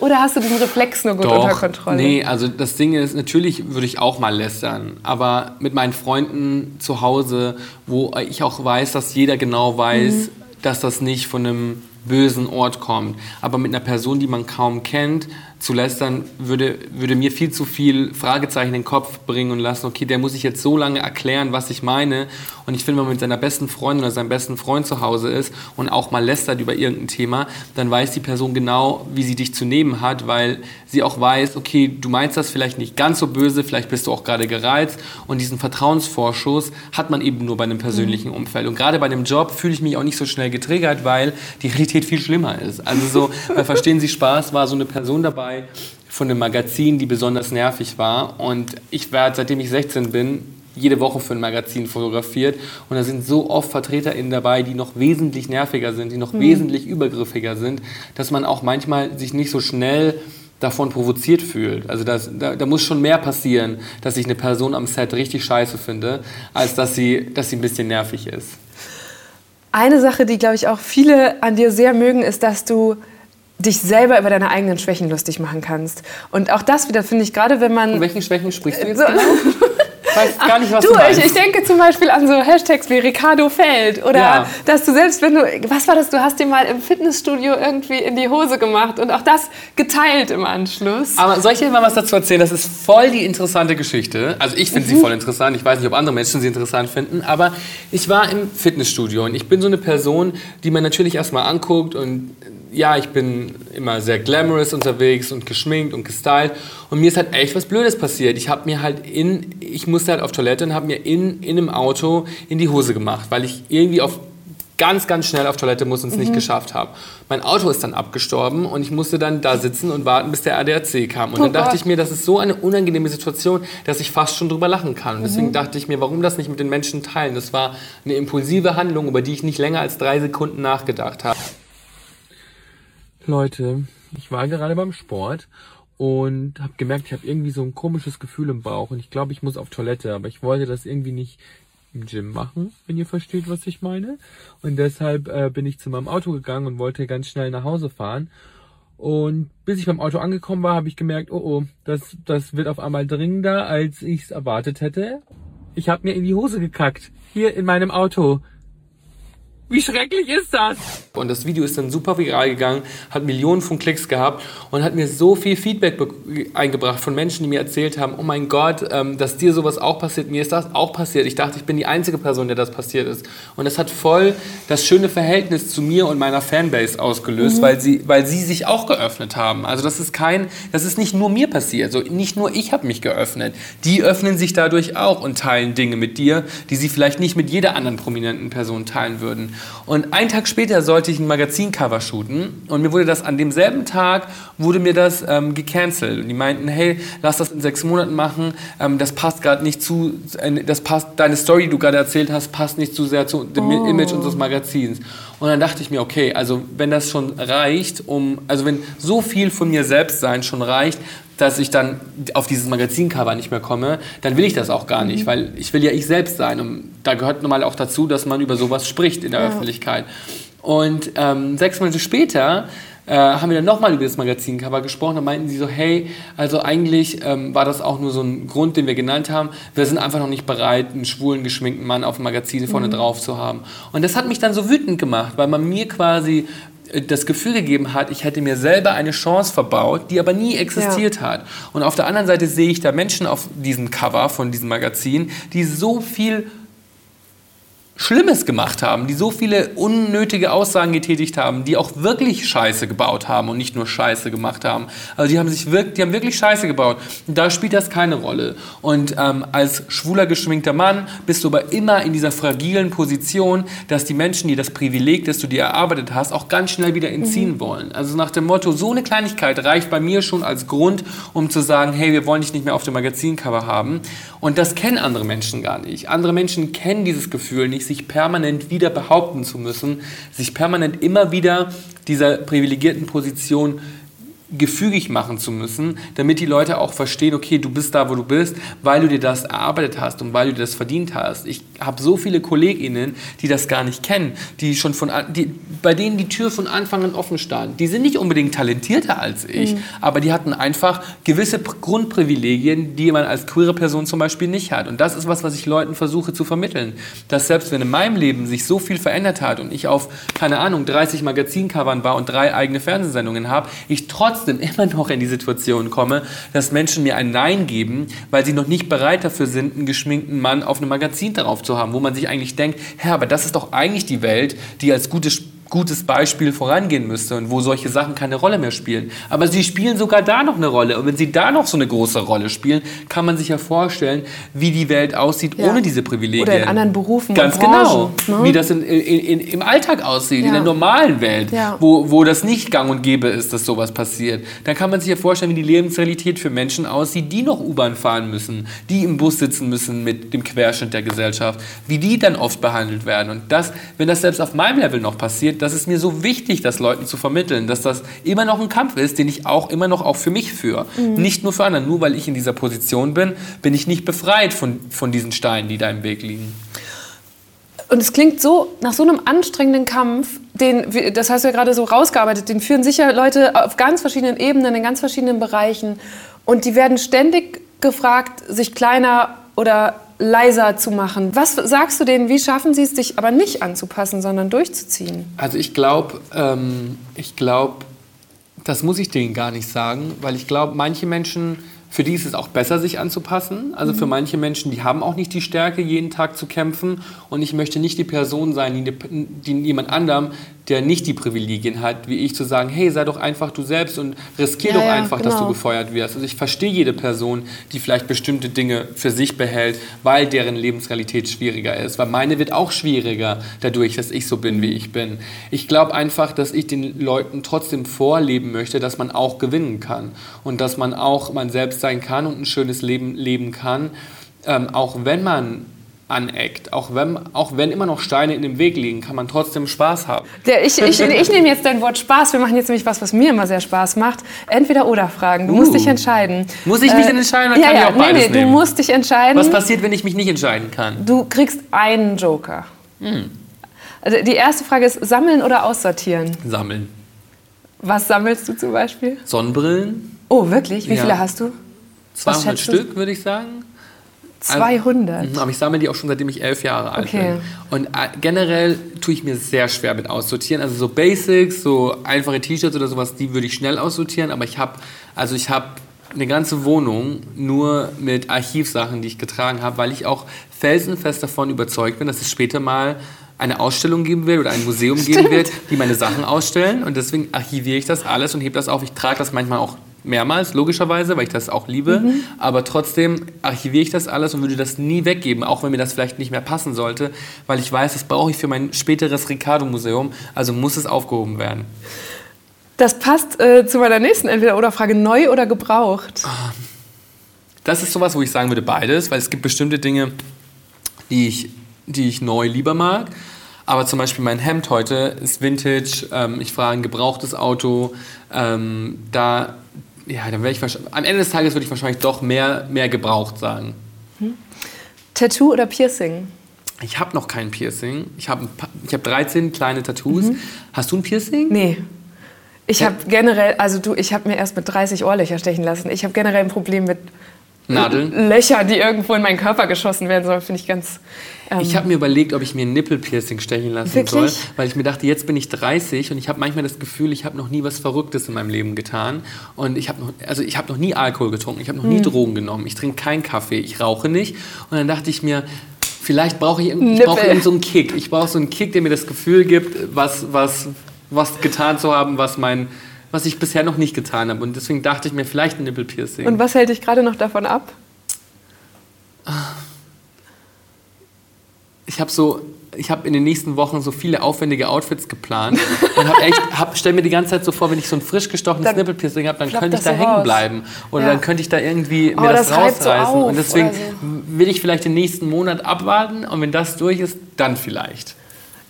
oder hast du diesen Reflex nur gut Doch, unter Kontrolle? Nee, also das Ding ist, natürlich würde ich auch mal lästern. Aber mit meinen Freunden zu Hause, wo ich auch weiß, dass jeder genau weiß, mhm. dass das nicht von einem bösen Ort kommt. Aber mit einer Person, die man kaum kennt, zu lästern, würde, würde mir viel zu viel Fragezeichen in den Kopf bringen und lassen, okay, der muss sich jetzt so lange erklären, was ich meine. Und ich finde, wenn man mit seiner besten Freundin oder seinem besten Freund zu Hause ist und auch mal lästert über irgendein Thema, dann weiß die Person genau, wie sie dich zu nehmen hat, weil sie auch weiß, okay, du meinst das vielleicht nicht ganz so böse, vielleicht bist du auch gerade gereizt. Und diesen Vertrauensvorschuss hat man eben nur bei einem persönlichen Umfeld. Und gerade bei einem Job fühle ich mich auch nicht so schnell getriggert, weil die Realität viel schlimmer ist. Also so, bei Verstehen Sie Spaß war so eine Person dabei, dabei von einem Magazin, die besonders nervig war. Und ich werde, seitdem ich 16 bin, jede Woche für ein Magazin fotografiert. Und da sind so oft VertreterInnen dabei, die noch wesentlich nerviger sind, die noch mhm. wesentlich übergriffiger sind, dass man auch manchmal sich nicht so schnell davon provoziert fühlt. Also das, da, da, muss schon mehr passieren, dass ich eine Person am Set richtig scheiße finde, als dass sie, dass sie ein bisschen nervig ist. Eine Sache, die, glaube ich, auch viele an dir sehr mögen, ist, dass du dich selber über deine eigenen Schwächen lustig machen kannst. Und auch das wieder finde ich gerade, wenn man... Von welchen Schwächen sprichst du jetzt genau? weiß gar nicht, was du, du meinst. Ich, ich denke zum Beispiel an so Hashtags wie Ricardo Feld oder Ja. dass du selbst, wenn du, was war das, du hast dir mal im Fitnessstudio irgendwie in die Hose gemacht und auch das geteilt im Anschluss. Aber soll ich dir mal was dazu erzählen? Das ist voll die interessante Geschichte. Also ich finde Mhm. sie voll interessant. Ich weiß nicht, ob andere Menschen sie interessant finden. Aber ich war im Fitnessstudio und ich bin so eine Person, die man natürlich erstmal anguckt und ja, ich bin immer sehr glamorous unterwegs und geschminkt und gestylt. Und mir ist halt echt was Blödes passiert. Ich habe mir halt in, ich musste halt auf Toilette und habe mir in, in einem Auto in die Hose gemacht, weil ich irgendwie auf ganz, ganz schnell auf Toilette muss und es nicht geschafft habe. Mein Auto ist dann abgestorben und ich musste dann da sitzen und warten, bis der ADAC kam. Und Oh dann dachte ich mir, das ist so eine unangenehme Situation, dass ich fast schon drüber lachen kann. Und deswegen dachte ich mir, warum das nicht mit den Menschen teilen? Das war eine impulsive Handlung, über die ich nicht länger als drei Sekunden nachgedacht habe. Leute, ich war gerade beim Sport und habe gemerkt, ich habe irgendwie so ein komisches Gefühl im Bauch und ich glaube, ich muss auf Toilette, aber ich wollte das irgendwie nicht im Gym machen, wenn ihr versteht, was ich meine. Und deshalb äh, bin ich zu meinem Auto gegangen und wollte ganz schnell nach Hause fahren. Und bis ich beim Auto angekommen war, habe ich gemerkt, oh oh, das, das wird auf einmal dringender, als ich es erwartet hätte. Ich habe mir in die Hose gekackt. Hier in meinem Auto. Wie schrecklich ist das? Und das Video ist dann super viral gegangen, hat Millionen von Klicks gehabt und hat mir so viel Feedback eingebracht von Menschen, die mir erzählt haben, oh mein Gott, ähm, dass dir sowas auch passiert, mir ist das auch passiert. Ich dachte, ich bin die einzige Person, der das passiert ist. Und das hat voll das schöne Verhältnis zu mir und meiner Fanbase ausgelöst, weil, sie, weil sie sich auch geöffnet haben. Also das ist kein, das ist nicht nur mir passiert, also nicht nur ich habe mich geöffnet. Die öffnen sich dadurch auch und teilen Dinge mit dir, die sie vielleicht nicht mit jeder anderen prominenten Person teilen würden. Und einen Tag später sollte ich ein Magazincover shooten. Und mir wurde das an demselben Tag wurde mir das ähm, gecancelt. Und die meinten, hey, lass das in sechs Monaten machen, ähm, das passt gerade nicht zu, äh, das passt, deine Story, die du gerade erzählt hast, passt nicht zu sehr zu dem Image unseres Magazins. Und dann dachte ich mir, okay, also wenn das schon reicht, um, also wenn so viel von mir selbst sein schon reicht, dass ich dann auf dieses Magazincover nicht mehr komme, dann will ich das auch gar nicht, weil ich will ja ich selbst sein. Und da gehört normal auch dazu, dass man über sowas spricht in der Öffentlichkeit. Und ähm, sechs Monate später äh, haben wir dann nochmal über das Magazincover gesprochen. Da meinten sie so, hey, also eigentlich ähm, war das auch nur so ein Grund, den wir genannt haben. Wir sind einfach noch nicht bereit, einen schwulen, geschminkten Mann auf dem Magazin vorne drauf zu haben. Und das hat mich dann so wütend gemacht, weil man mir quasi das Gefühl gegeben hat, ich hätte mir selber eine Chance verbaut, die aber nie existiert hat. Und auf der anderen Seite sehe ich da Menschen auf diesem Cover von diesem Magazin, die so viel Schlimmes gemacht haben, die so viele unnötige Aussagen getätigt haben, die auch wirklich Scheiße gebaut haben und nicht nur Scheiße gemacht haben. Also die haben sich wirklich, die haben wirklich Scheiße gebaut. Und da spielt das keine Rolle. Und ähm, als schwuler geschminkter Mann bist du aber immer in dieser fragilen Position, dass die Menschen, die das Privileg, das du dir erarbeitet hast, auch ganz schnell wieder entziehen wollen. Also nach dem Motto, so eine Kleinigkeit reicht bei mir schon als Grund, um zu sagen, hey, wir wollen dich nicht mehr auf dem Magazincover haben. Und das kennen andere Menschen gar nicht. Andere Menschen kennen dieses Gefühl nicht, sich permanent wieder behaupten zu müssen, sich permanent immer wieder dieser privilegierten Position gefügig machen zu müssen, damit die Leute auch verstehen, okay, du bist da, wo du bist, weil du dir das erarbeitet hast und weil du dir das verdient hast. Ich habe so viele KollegInnen, die das gar nicht kennen, die schon von, die, bei denen die Tür von Anfang an offen stand. Die sind nicht unbedingt talentierter als ich, aber die hatten einfach gewisse Grundprivilegien, die man als queere Person zum Beispiel nicht hat. Und das ist was, was ich Leuten versuche zu vermitteln. Dass selbst wenn in meinem Leben sich so viel verändert hat und ich auf, keine Ahnung, 30 Magazincovern war und drei eigene Fernsehsendungen habe, ich trotzdem immer noch in die Situation komme, dass Menschen mir ein Nein geben, weil sie noch nicht bereit dafür sind, einen geschminkten Mann auf einem Magazin darauf zu haben, wo man sich eigentlich denkt, Herr, aber das ist doch eigentlich die Welt, die als gutes gutes Beispiel vorangehen müsste und wo solche Sachen keine Rolle mehr spielen. Aber sie spielen sogar da noch eine Rolle. Und wenn sie da noch so eine große Rolle spielen, kann man sich ja vorstellen, wie die Welt aussieht Ja. ohne diese Privilegien. Oder in anderen Berufen Ganz genau. Branchen, ne? Wie das in, in, in, im Alltag aussieht, in Ja. der normalen Welt, Ja. wo, wo das nicht gang und gäbe ist, dass sowas passiert. Dann kann man sich ja vorstellen, wie die Lebensrealität für Menschen aussieht, die noch U-Bahn fahren müssen, die im Bus sitzen müssen mit dem Querschnitt der Gesellschaft, wie die dann oft behandelt werden. Und das, wenn das selbst auf meinem Level noch passiert, das ist mir so wichtig, das Leuten zu vermitteln, dass das immer noch ein Kampf ist, den ich auch immer noch auch für mich führe. Nicht nur für andere. Nur weil ich in dieser Position bin, bin ich nicht befreit von, von diesen Steinen, die da im Weg liegen. Und es klingt so nach so einem anstrengenden Kampf, den, das hast du ja gerade so rausgearbeitet, den führen sicher Leute auf ganz verschiedenen Ebenen, in ganz verschiedenen Bereichen. Und die werden ständig gefragt, sich kleiner oder leiser zu machen. Was sagst du denen, wie schaffen sie es, sich aber nicht anzupassen, sondern durchzuziehen? Also ich glaube, ähm, ich glaube, das muss ich denen gar nicht sagen, weil ich glaube, manche Menschen für die ist es auch besser, sich anzupassen. Also für manche Menschen, die haben auch nicht die Stärke, jeden Tag zu kämpfen. Und ich möchte nicht die Person sein, die, die jemand anderem, der nicht die Privilegien hat, wie ich, zu sagen, hey, sei doch einfach du selbst und riskier Ja, doch ja, einfach, dass du genau. gefeuert wirst. Also ich verstehe jede Person, die vielleicht bestimmte Dinge für sich behält, weil deren Lebensrealität schwieriger ist. Weil meine wird auch schwieriger dadurch, dass ich so bin, wie ich bin. Ich glaube einfach, dass ich den Leuten trotzdem vorleben möchte, dass man auch gewinnen kann und dass man auch man selbst sein kann und ein schönes Leben leben kann, ähm, auch wenn man aneckt, auch wenn, auch wenn immer noch Steine in dem Weg liegen, kann man trotzdem Spaß haben. Der, ich, ich, ich nehme jetzt dein Wort Spaß. Wir machen jetzt nämlich was, was mir immer sehr Spaß macht. Entweder oder Fragen. Du musst Uh. dich entscheiden. Muss ich mich denn entscheiden oder ja, kann ich ja, auch beides nee, nee, nehmen? Du musst dich entscheiden. Was passiert, wenn ich mich nicht entscheiden kann? Du kriegst einen Joker. Hm. Also die erste Frage ist, sammeln oder aussortieren? Sammeln. Was sammelst du zum Beispiel? Sonnenbrillen, Oh, wirklich? Wie Ja. viele hast du? 200 schätzt du? Stück, würde ich sagen. 200. Mhm, Aber ich sammle die auch schon seitdem ich elf Jahre alt Okay. bin. Und äh, generell tue ich mir sehr schwer mit aussortieren. Also so Basics, so einfache T-Shirts oder sowas, die würde ich schnell aussortieren. Aber ich habe, also ich habe eine ganze Wohnung nur mit Archivsachen, die ich getragen habe, weil ich auch felsenfest davon überzeugt bin, dass es später mal eine Ausstellung geben wird oder ein Museum geben wird, die meine Sachen ausstellen. Und deswegen archiviere ich das alles und hebe das auf. Ich trage das manchmal auch mehrmals, logischerweise, weil ich das auch liebe. Aber trotzdem archiviere ich das alles und würde das nie weggeben, auch wenn mir das vielleicht nicht mehr passen sollte, weil ich weiß, das brauche ich für mein späteres Ricardo-Museum. Also muss es aufgehoben werden. Das passt äh, zu meiner nächsten Entweder-Oder-Frage. Neu oder gebraucht? Das ist sowas, wo ich sagen würde beides, weil es gibt bestimmte Dinge, die ich, die ich neu lieber mag. Aber zum Beispiel mein Hemd heute ist Vintage. Ähm, ich fahre ein gebrauchtes Auto. Ähm, da, ja, dann wäre ich wahrscheinlich, am Ende des Tages würde ich wahrscheinlich doch mehr, mehr gebraucht sagen. Tattoo oder Piercing? Ich habe noch kein Piercing. Ich habe ich hab 13 kleine Tattoos. Hast du ein Piercing? Nee. Ich Ja. habe generell, also du, ich habe mir erst mit 30 Ohrlöcher stechen lassen. Ich habe generell ein Problem mit Nadeln? Löchern, die irgendwo in meinen Körper geschossen werden sollen. Finde ich ganz. Ähm, Ich habe mir überlegt, ob ich mir ein Nippelpiercing stechen lassen Wirklich? soll, weil ich mir dachte, jetzt bin ich 30 und ich habe manchmal das Gefühl, ich habe noch nie was Verrücktes in meinem Leben getan und ich habe noch, also ich habe noch nie Alkohol getrunken, ich habe noch Hm. nie Drogen genommen, ich trinke keinen Kaffee, ich rauche nicht und dann dachte ich mir, vielleicht brauche ich, ich brauche irgend so einen Kick, ich brauche so einen Kick, der mir das Gefühl gibt, was, was, was getan zu haben, was mein was ich bisher noch nicht getan habe und deswegen dachte ich mir vielleicht ein Nippelpiercing. und was hält dich gerade noch davon ab? ich habe so, ich habe in den nächsten Wochen so viele aufwendige Outfits geplant und hab echt, hab, stell mir die ganze Zeit so vor, wenn ich so ein frisch gestochenes Dann Nippelpiercing habe, dann könnte ich da so hängen raus. bleiben oder Ja. dann könnte ich da irgendwie Oh, mir das, das so rausreißen auf und deswegen oder will ich vielleicht den nächsten Monat abwarten und wenn das durch ist, dann vielleicht.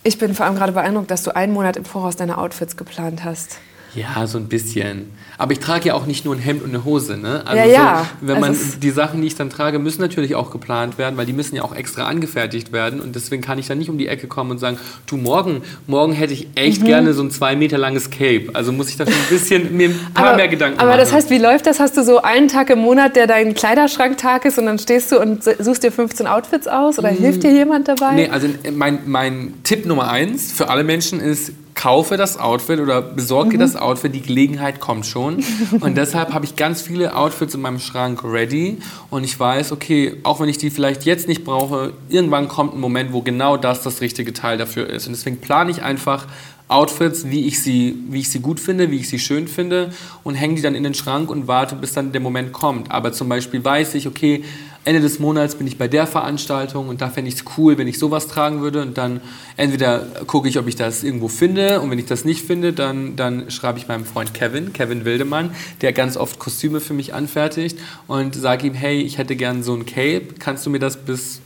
Ich bin vor allem gerade beeindruckt, dass du einen Monat im Voraus deine Outfits geplant hast. Ja, so ein bisschen. Aber ich trage ja auch nicht nur ein Hemd und eine Hose. Ne? Also Ja, ja. So, wenn man Also die Sachen, die ich dann trage, müssen natürlich auch geplant werden, weil die müssen ja auch extra angefertigt werden. Und deswegen kann ich dann nicht um die Ecke kommen und sagen, du morgen, morgen hätte ich echt gerne so ein zwei Meter langes Cape. Also muss ich da schon ein bisschen mir ein paar mehr Gedanken aber machen. das heißt, wie läuft das? Hast du so einen Tag im Monat, der dein Kleiderschranktag ist und dann stehst du und suchst dir 15 Outfits aus oder hilft dir jemand dabei? Nee, also mein, mein Tipp Nummer eins für alle Menschen ist, kaufe das Outfit oder besorge das Outfit, die Gelegenheit kommt schon. Und deshalb habe ich ganz viele Outfits in meinem Schrank ready und ich weiß, okay, auch wenn ich die vielleicht jetzt nicht brauche, irgendwann kommt ein Moment, wo genau das das richtige Teil dafür ist. Und deswegen plane ich einfach Outfits, wie ich, sie, wie ich sie gut finde, wie ich sie schön finde und hänge die dann in den Schrank und warte, bis dann der Moment kommt. Aber zum Beispiel weiß ich, okay, Ende des Monats bin ich bei der Veranstaltung und da fände ich es cool, wenn ich sowas tragen würde und dann entweder gucke ich, ob ich das irgendwo finde und wenn ich das nicht finde, dann, dann schreibe ich meinem Freund Kevin, Kevin Wildemann, der ganz oft Kostüme für mich anfertigt und sage ihm, hey, ich hätte gern so ein Cape, kannst du mir das bis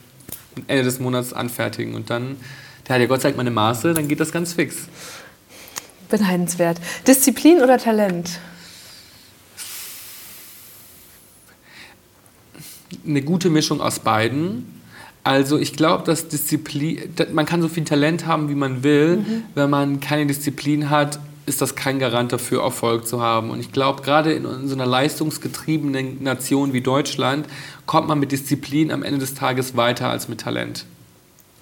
Ende des Monats anfertigen und dann, der hat ja Gott sei Dank meine Maße, dann geht das ganz fix. Beneidenswert. Disziplin oder Talent? Eine gute Mischung aus beiden. Also ich glaube, dass Disziplin, man kann so viel Talent haben, wie man will. Wenn man keine Disziplin hat, ist das kein Garant dafür, Erfolg zu haben. Und ich glaube, gerade in so einer leistungsgetriebenen Nation wie Deutschland kommt man mit Disziplin am Ende des Tages weiter als mit Talent.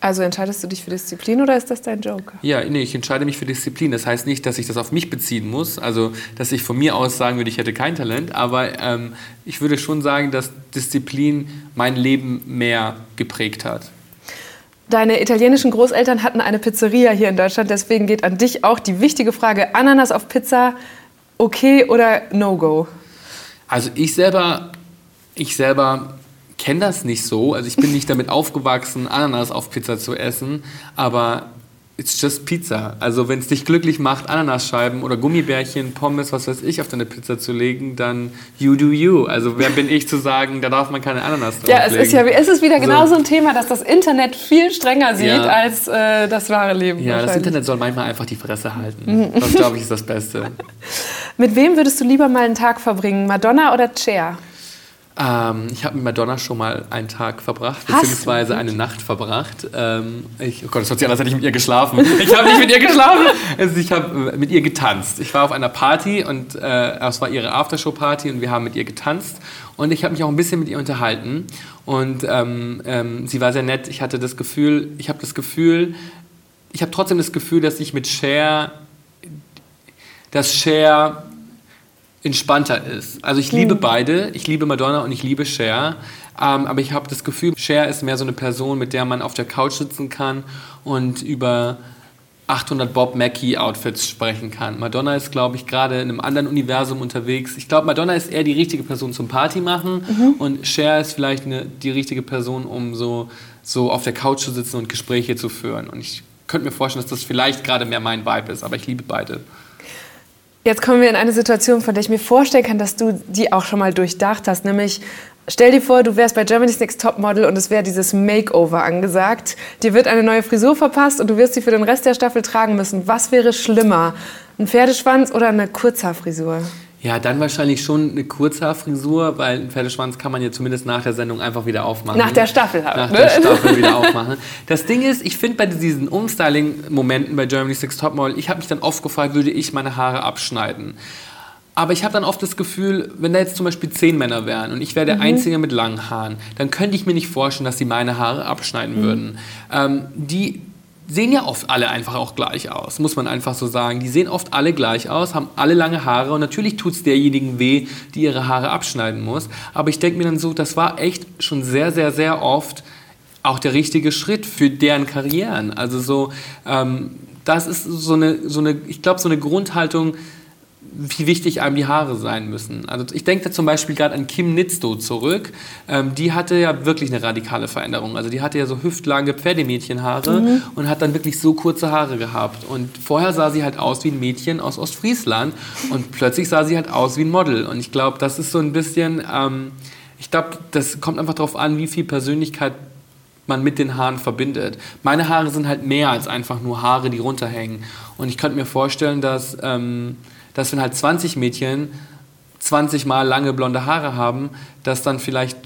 Also entscheidest du dich für Disziplin oder ist das dein Joker? Ja, nee, ich entscheide mich für Disziplin. Das heißt nicht, dass ich das auf mich beziehen muss, also dass ich von mir aus sagen würde, ich hätte kein Talent, aber ähm, ich würde schon sagen, dass Disziplin mein Leben mehr geprägt hat. Deine italienischen Großeltern hatten eine Pizzeria hier in Deutschland, deswegen geht an dich auch die wichtige Frage: Ananas auf Pizza, okay oder no-go? Also ich selber, ich selber kenne das nicht so. Also ich bin nicht damit aufgewachsen, Ananas auf Pizza zu essen, aber it's just Pizza. Also wenn es dich glücklich macht, Ananasscheiben oder Gummibärchen, Pommes, was weiß ich, auf deine Pizza zu legen, dann you do you. Also wer bin ich zu sagen, da darf man keine Ananas drauflegen. Ja, es ist ja es ist wieder genau so ein Thema, dass das Internet viel strenger sieht ja. als äh, das wahre Leben. Ja, das Internet soll manchmal einfach die Fresse halten. Das glaube ich ist das Beste. Mit wem würdest du lieber mal einen Tag verbringen, Madonna oder Cher? Ähm, ich habe mit Madonna schon mal einen Tag verbracht, beziehungsweise eine Nacht verbracht. Ähm, ich, oh Gott, das hört sich an, als hätte ich mit ihr geschlafen. Ich habe nicht mit ihr geschlafen. Also ich habe äh, mit ihr getanzt. Ich war auf einer Party und äh, es war ihre Aftershow-Party und wir haben mit ihr getanzt. Und ich habe mich auch ein bisschen mit ihr unterhalten. Und ähm, ähm sie war sehr nett. Ich hatte das Gefühl, ich habe das Gefühl, ich habe trotzdem das Gefühl, dass ich mit Cher, dass Cher entspannter ist. Also ich liebe mhm. beide. Ich liebe Madonna und ich liebe Cher. Ähm, aber ich habe das Gefühl, Cher ist mehr so eine Person, mit der man auf der Couch sitzen kann und über 800 Bob Mackie Outfits sprechen kann. Madonna ist, glaube ich, gerade in einem anderen Universum unterwegs. Ich glaube, Madonna ist eher die richtige Person zum Party machen mhm. und Cher ist vielleicht eine, die richtige Person, um so, so auf der Couch zu sitzen und Gespräche zu führen. Und ich könnte mir vorstellen, dass das vielleicht gerade mehr mein Vibe ist, aber ich liebe beide. Jetzt kommen wir in eine Situation, von der ich mir vorstellen kann, dass du die auch schon mal durchdacht hast. Nämlich, stell dir vor, du wärst bei Germany's Next Topmodel und es wäre dieses Makeover angesagt. Dir wird eine neue Frisur verpasst und du wirst sie für den Rest der Staffel tragen müssen. Was wäre schlimmer? Ein Pferdeschwanz oder eine Kurzhaarfrisur? Ja, dann wahrscheinlich schon eine Kurzhaarfrisur, weil einen Pferdeschwanz kann man ja zumindest nach der Sendung einfach wieder aufmachen. Nach der Staffel halt. Nach ne? der Staffel wieder aufmachen. Das Ding ist, ich finde bei diesen Umstyling-Momenten bei Germany's Six Topmodel, ich habe mich dann oft gefragt, würde ich meine Haare abschneiden? Aber ich habe dann oft das Gefühl, wenn da jetzt zum Beispiel zehn Männer wären und ich wäre der mhm. Einzige mit langen Haaren, dann könnte ich mir nicht vorstellen, dass sie meine Haare abschneiden mhm. würden. Ähm, die sehen ja oft alle einfach auch gleich aus, muss man einfach so sagen. Die sehen oft alle gleich aus, haben alle lange Haare und natürlich tut es derjenigen weh, die ihre Haare abschneiden muss. Aber ich denke mir dann so, das war echt schon sehr, sehr, sehr oft auch der richtige Schritt für deren Karrieren. Also so, ähm, das ist so eine, so eine ich glaube, so eine Grundhaltung, wie wichtig einem die Haare sein müssen. Also ich denke da zum Beispiel gerade an Kim Nitzdo zurück. Ähm, die hatte ja wirklich eine radikale Veränderung. Also die hatte ja so hüftlange Pferdemädchenhaare mhm. und hat dann wirklich so kurze Haare gehabt. Und vorher sah sie halt aus wie ein Mädchen aus Ostfriesland und plötzlich sah sie halt aus wie ein Model. Und ich glaube, das ist so ein bisschen, ähm, ich glaube, das kommt einfach darauf an, wie viel Persönlichkeit man mit den Haaren verbindet. Meine Haare sind halt mehr als einfach nur Haare, die runterhängen. Und ich könnte mir vorstellen, dass... Ähm, dass wenn halt 20 Mädchen 20 mal lange blonde Haare haben, dass dann vielleicht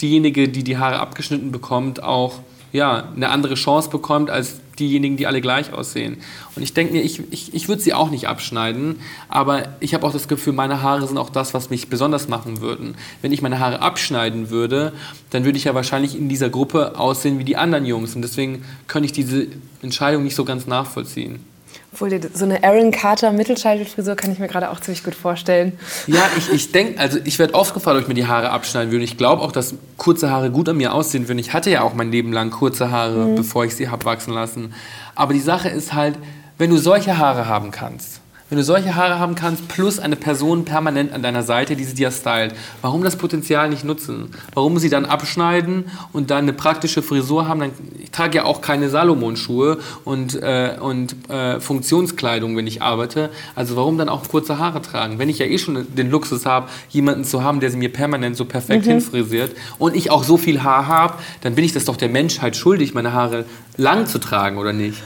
diejenige, die die Haare abgeschnitten bekommt, auch ja, eine andere Chance bekommt als diejenigen, die alle gleich aussehen. Und ich denke mir, ich, ich, ich würde sie auch nicht abschneiden, aber ich habe auch das Gefühl, meine Haare sind auch das, was mich besonders machen würden. Wenn ich meine Haare abschneiden würde, dann würde ich ja wahrscheinlich in dieser Gruppe aussehen wie die anderen Jungs. Und deswegen könnte ich diese Entscheidung nicht so ganz nachvollziehen. Obwohl, so eine Aaron Carter Mittelscheitelfrisur kann ich mir gerade auch ziemlich gut vorstellen. Ja, ich, ich denke, also ich werde oft gefragt, ob ich mir die Haare abschneiden würde. Ich glaube auch, dass kurze Haare gut an mir aussehen würden. Ich hatte ja auch mein Leben lang kurze Haare, mhm. bevor ich sie habe wachsen lassen. Aber die Sache ist halt, wenn du solche Haare haben kannst, wenn du solche Haare haben kannst, plus eine Person permanent an deiner Seite, die sie dir stylt, warum das Potenzial nicht nutzen? Warum sie dann abschneiden und dann eine praktische Frisur haben? Dann, ich trage ja auch keine Salomon-Schuhe und, äh, und äh, Funktionskleidung, wenn ich arbeite. Also warum dann auch kurze Haare tragen? Wenn ich ja eh schon den Luxus habe, jemanden zu haben, der sie mir permanent so perfekt mhm. hinfrisiert und ich auch so viel Haar habe, dann bin ich das doch der Menschheit schuldig, meine Haare lang zu tragen, oder nicht?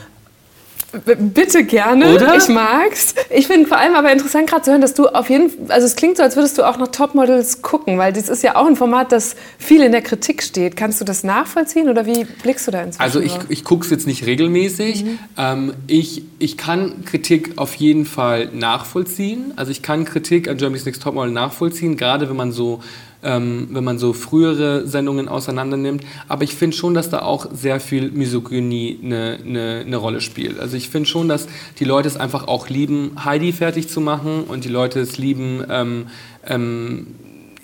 B bitte gerne. Oder? Ich mag's. Ich finde vor allem aber interessant gerade zu hören, dass du auf jeden Fall, also es klingt so, als würdest du auch noch Topmodels gucken, weil das ist ja auch ein Format, das viel in der Kritik steht. Kannst du das nachvollziehen oder wie blickst du da inzwischen Also ich, ich gucke es jetzt nicht regelmäßig. Mhm. Ähm, ich, ich kann Kritik auf jeden Fall nachvollziehen. Also ich kann Kritik an Germany's Next Topmodel nachvollziehen, gerade wenn man so ähm, wenn man so frühere Sendungen auseinander nimmt. Aber ich finde schon, dass da auch sehr viel Misogynie eine ne, ne Rolle spielt. Also ich finde schon, dass die Leute es einfach auch lieben, Heidi fertig zu machen und die Leute es lieben, ähm, ähm,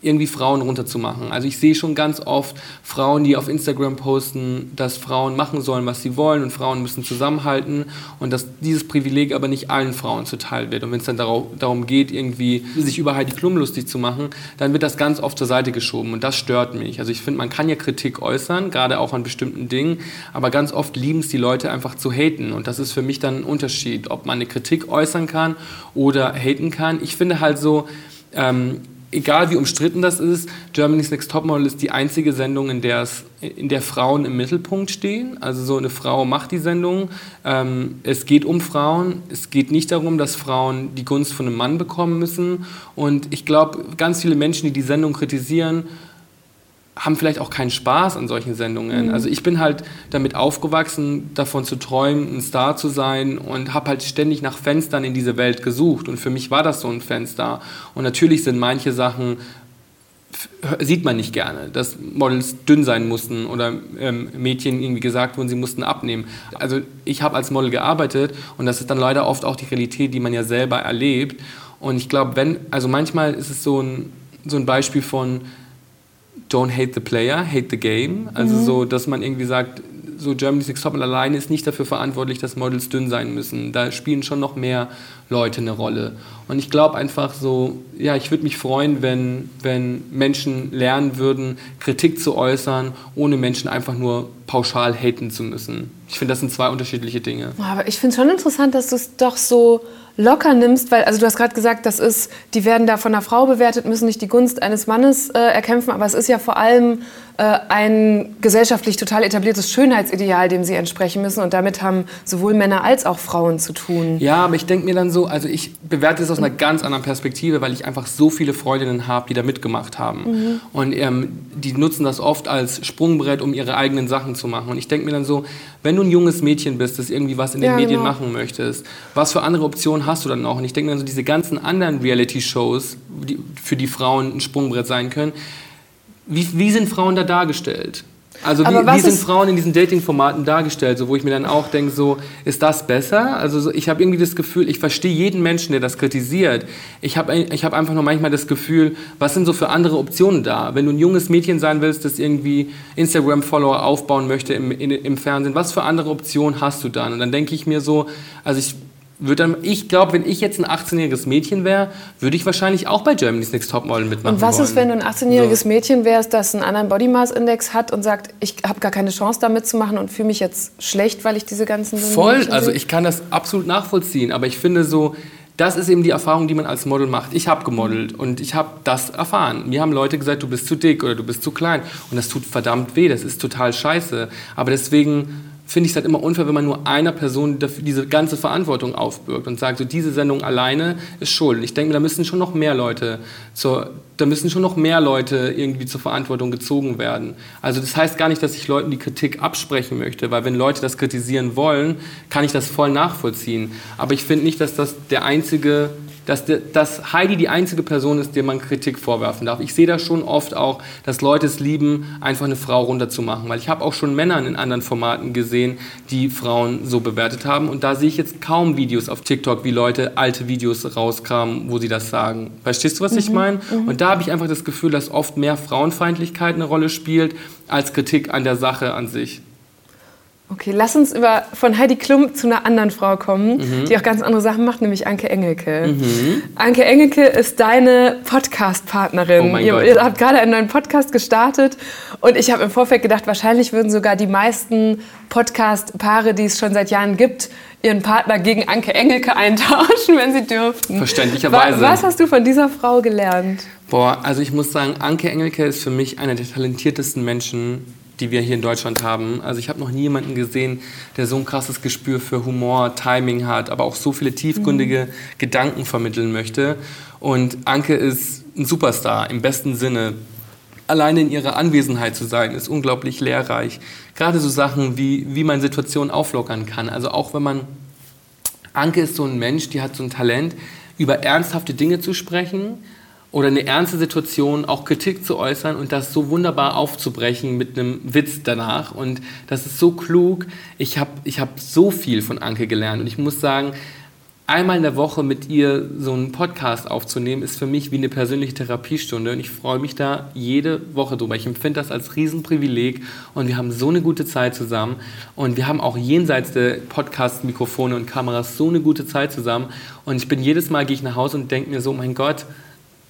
irgendwie Frauen runterzumachen. Also ich sehe schon ganz oft Frauen, die auf Instagram posten, dass Frauen machen sollen, was sie wollen und Frauen müssen zusammenhalten und dass dieses Privileg aber nicht allen Frauen zuteil wird. Und wenn es dann darum geht, irgendwie sich über Heidi Klum lustig zu machen, dann wird das ganz oft zur Seite geschoben und das stört mich. Also ich finde, man kann ja Kritik äußern, gerade auch an bestimmten Dingen, aber ganz oft lieben es die Leute einfach zu haten und das ist für mich dann ein Unterschied, ob man eine Kritik äußern kann oder haten kann. Ich finde halt so, ähm, egal wie umstritten das ist, Germany's Next Topmodel ist die einzige Sendung, in der, es, in der Frauen im Mittelpunkt stehen. Also so eine Frau macht die Sendung. Ähm, es geht um Frauen. Es geht nicht darum, dass Frauen die Gunst von einem Mann bekommen müssen. Und ich glaube, ganz viele Menschen, die die Sendung kritisieren, haben vielleicht auch keinen Spaß an solchen Sendungen. Also ich bin halt damit aufgewachsen, davon zu träumen, ein Star zu sein und habe halt ständig nach Fenstern in diese Welt gesucht. Und für mich war das so ein Fenster. Und natürlich sind manche Sachen sieht man nicht gerne, dass Models dünn sein mussten oder ähm, Mädchen irgendwie gesagt wurden, sie mussten abnehmen. Also ich habe als Model gearbeitet und das ist dann leider oft auch die Realität, die man ja selber erlebt. Und ich glaube, wenn, also manchmal ist es so ein, so ein Beispiel von don't hate the player, hate the game. Also so, dass man irgendwie sagt, so Germany's Next Topmodel alleine ist nicht dafür verantwortlich, dass Models dünn sein müssen. Da spielen schon noch mehr Leute eine Rolle. Und ich glaube einfach so, ja, ich würde mich freuen, wenn, wenn Menschen lernen würden, Kritik zu äußern, ohne Menschen einfach nur pauschal haten zu müssen. Ich finde, das sind zwei unterschiedliche Dinge. Aber ich finde es schon interessant, dass du es doch so locker nimmst, weil, also du hast gerade gesagt, das ist, die werden da von einer Frau bewertet, müssen nicht die Gunst eines Mannes äh, erkämpfen, aber es ist ja vor allem äh, ein gesellschaftlich total etabliertes Schönheitsideal, dem sie entsprechen müssen und damit haben sowohl Männer als auch Frauen zu tun. Ja, aber ich denke mir dann so, also ich bewerte es aus einer ganz anderen Perspektive, weil ich einfach so viele Freundinnen habe, die da mitgemacht haben. Und ähm, die nutzen das oft als Sprungbrett, um ihre eigenen Sachen zu machen. Und ich denke mir dann so, wenn du ein junges Mädchen bist, das irgendwie was in den Ja, Medien genau. machen möchtest, was für andere Optionen hast du dann noch? Und ich denke mir dann so, diese ganzen anderen Reality-Shows, die für die Frauen ein Sprungbrett sein können, wie, wie sind Frauen da dargestellt? Also wie, wie sind Frauen in diesen Dating-Formaten dargestellt, so, wo ich mir dann auch denke, so, ist das besser? Also so, ich habe irgendwie das Gefühl, ich verstehe jeden Menschen, der das kritisiert. Ich habe ich hab einfach nur manchmal das Gefühl, was sind so für andere Optionen da? Wenn du ein junges Mädchen sein willst, das irgendwie Instagram-Follower aufbauen möchte im, in, im Fernsehen, was für andere Optionen hast du dann? Und dann denke ich mir so, also ich würde dann, ich glaube, wenn ich jetzt ein 18-jähriges Mädchen wäre, würde ich wahrscheinlich auch bei Germany's Next Topmodel mitmachen Und was wollen. ist, wenn du ein 18-jähriges So. Mädchen wärst, das einen anderen Body Mass Index hat und sagt, ich habe gar keine Chance da mitzumachen und fühle mich jetzt schlecht, weil ich diese ganzen Voll, nicht also ich kann das absolut nachvollziehen, aber ich finde so, das ist eben die Erfahrung, die man als Model macht. Ich habe gemodelt und ich habe das erfahren. Mir haben Leute gesagt, du bist zu dick oder du bist zu klein und das tut verdammt weh, das ist total scheiße. Aber deswegen finde ich es halt immer unfair, wenn man nur einer Person diese ganze Verantwortung aufbürgt und sagt, so diese Sendung alleine ist schuld. Ich denke, da müssen schon noch mehr Leute zur, da müssen schon noch mehr Leute irgendwie zur Verantwortung gezogen werden. Also das heißt gar nicht, dass ich Leuten die Kritik absprechen möchte, weil wenn Leute das kritisieren wollen, kann ich das voll nachvollziehen. Aber ich finde nicht, dass das der einzige dass, dass Heidi die einzige Person ist, der man Kritik vorwerfen darf. Ich sehe das schon oft auch, dass Leute es lieben, einfach eine Frau runterzumachen. Weil ich habe auch schon Männer in anderen Formaten gesehen, die Frauen so bewertet haben. Und da sehe ich jetzt kaum Videos auf TikTok, wie Leute alte Videos rauskramen, wo sie das sagen. Verstehst du, was ich meine? Und da habe ich einfach das Gefühl, dass oft mehr Frauenfeindlichkeit eine Rolle spielt, als Kritik an der Sache an sich. Okay, lass uns über, von Heidi Klum zu einer anderen Frau kommen, Mhm. die auch ganz andere Sachen macht, nämlich Anke Engelke. Anke Engelke ist deine Podcast-Partnerin. Oh ihr, ihr habt gerade einen neuen Podcast gestartet und ich habe im Vorfeld gedacht, wahrscheinlich würden sogar die meisten Podcast-Paare, die es schon seit Jahren gibt, ihren Partner gegen Anke Engelke eintauschen, wenn sie dürften. Verständlicherweise. Wa- Was hast du von dieser Frau gelernt? Boah, also ich muss sagen, Anke Engelke ist für mich einer der talentiertesten Menschen, die wir hier in Deutschland haben. Also ich habe noch nie jemanden gesehen, der so ein krasses Gespür für Humor, Timing hat, aber auch so viele tiefgründige mhm. Gedanken vermitteln möchte. Und Anke ist ein Superstar im besten Sinne. Alleine in ihrer Anwesenheit zu sein, ist unglaublich lehrreich. Gerade so Sachen wie, wie man Situationen auflockern kann. Also auch wenn man, Anke ist so ein Mensch, die hat so ein Talent, über ernsthafte Dinge zu sprechen, oder eine ernste Situation auch Kritik zu äußern und das so wunderbar aufzubrechen mit einem Witz danach. Und das ist so klug. Ich habe ich hab so viel von Anke gelernt. Und ich muss sagen, einmal in der Woche mit ihr so einen Podcast aufzunehmen, ist für mich wie eine persönliche Therapiestunde. Und ich freue mich da jede Woche drüber. Ich empfinde das als Riesenprivileg. Und wir haben so eine gute Zeit zusammen. Und wir haben auch jenseits der Podcast-Mikrofone und Kameras so eine gute Zeit zusammen. Und ich bin jedes Mal, gehe ich nach Hause und denke mir so, mein Gott,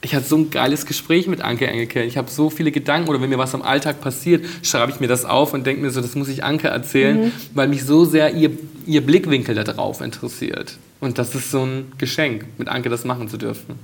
ich hatte so ein geiles Gespräch mit Anke Engelke. Ich habe so viele Gedanken oder wenn mir was am Alltag passiert, schreibe ich mir das auf und denke mir so, das muss ich Anke erzählen, mhm. weil mich so sehr ihr, ihr Blickwinkel darauf interessiert. Und das ist so ein Geschenk, mit Anke das machen zu dürfen.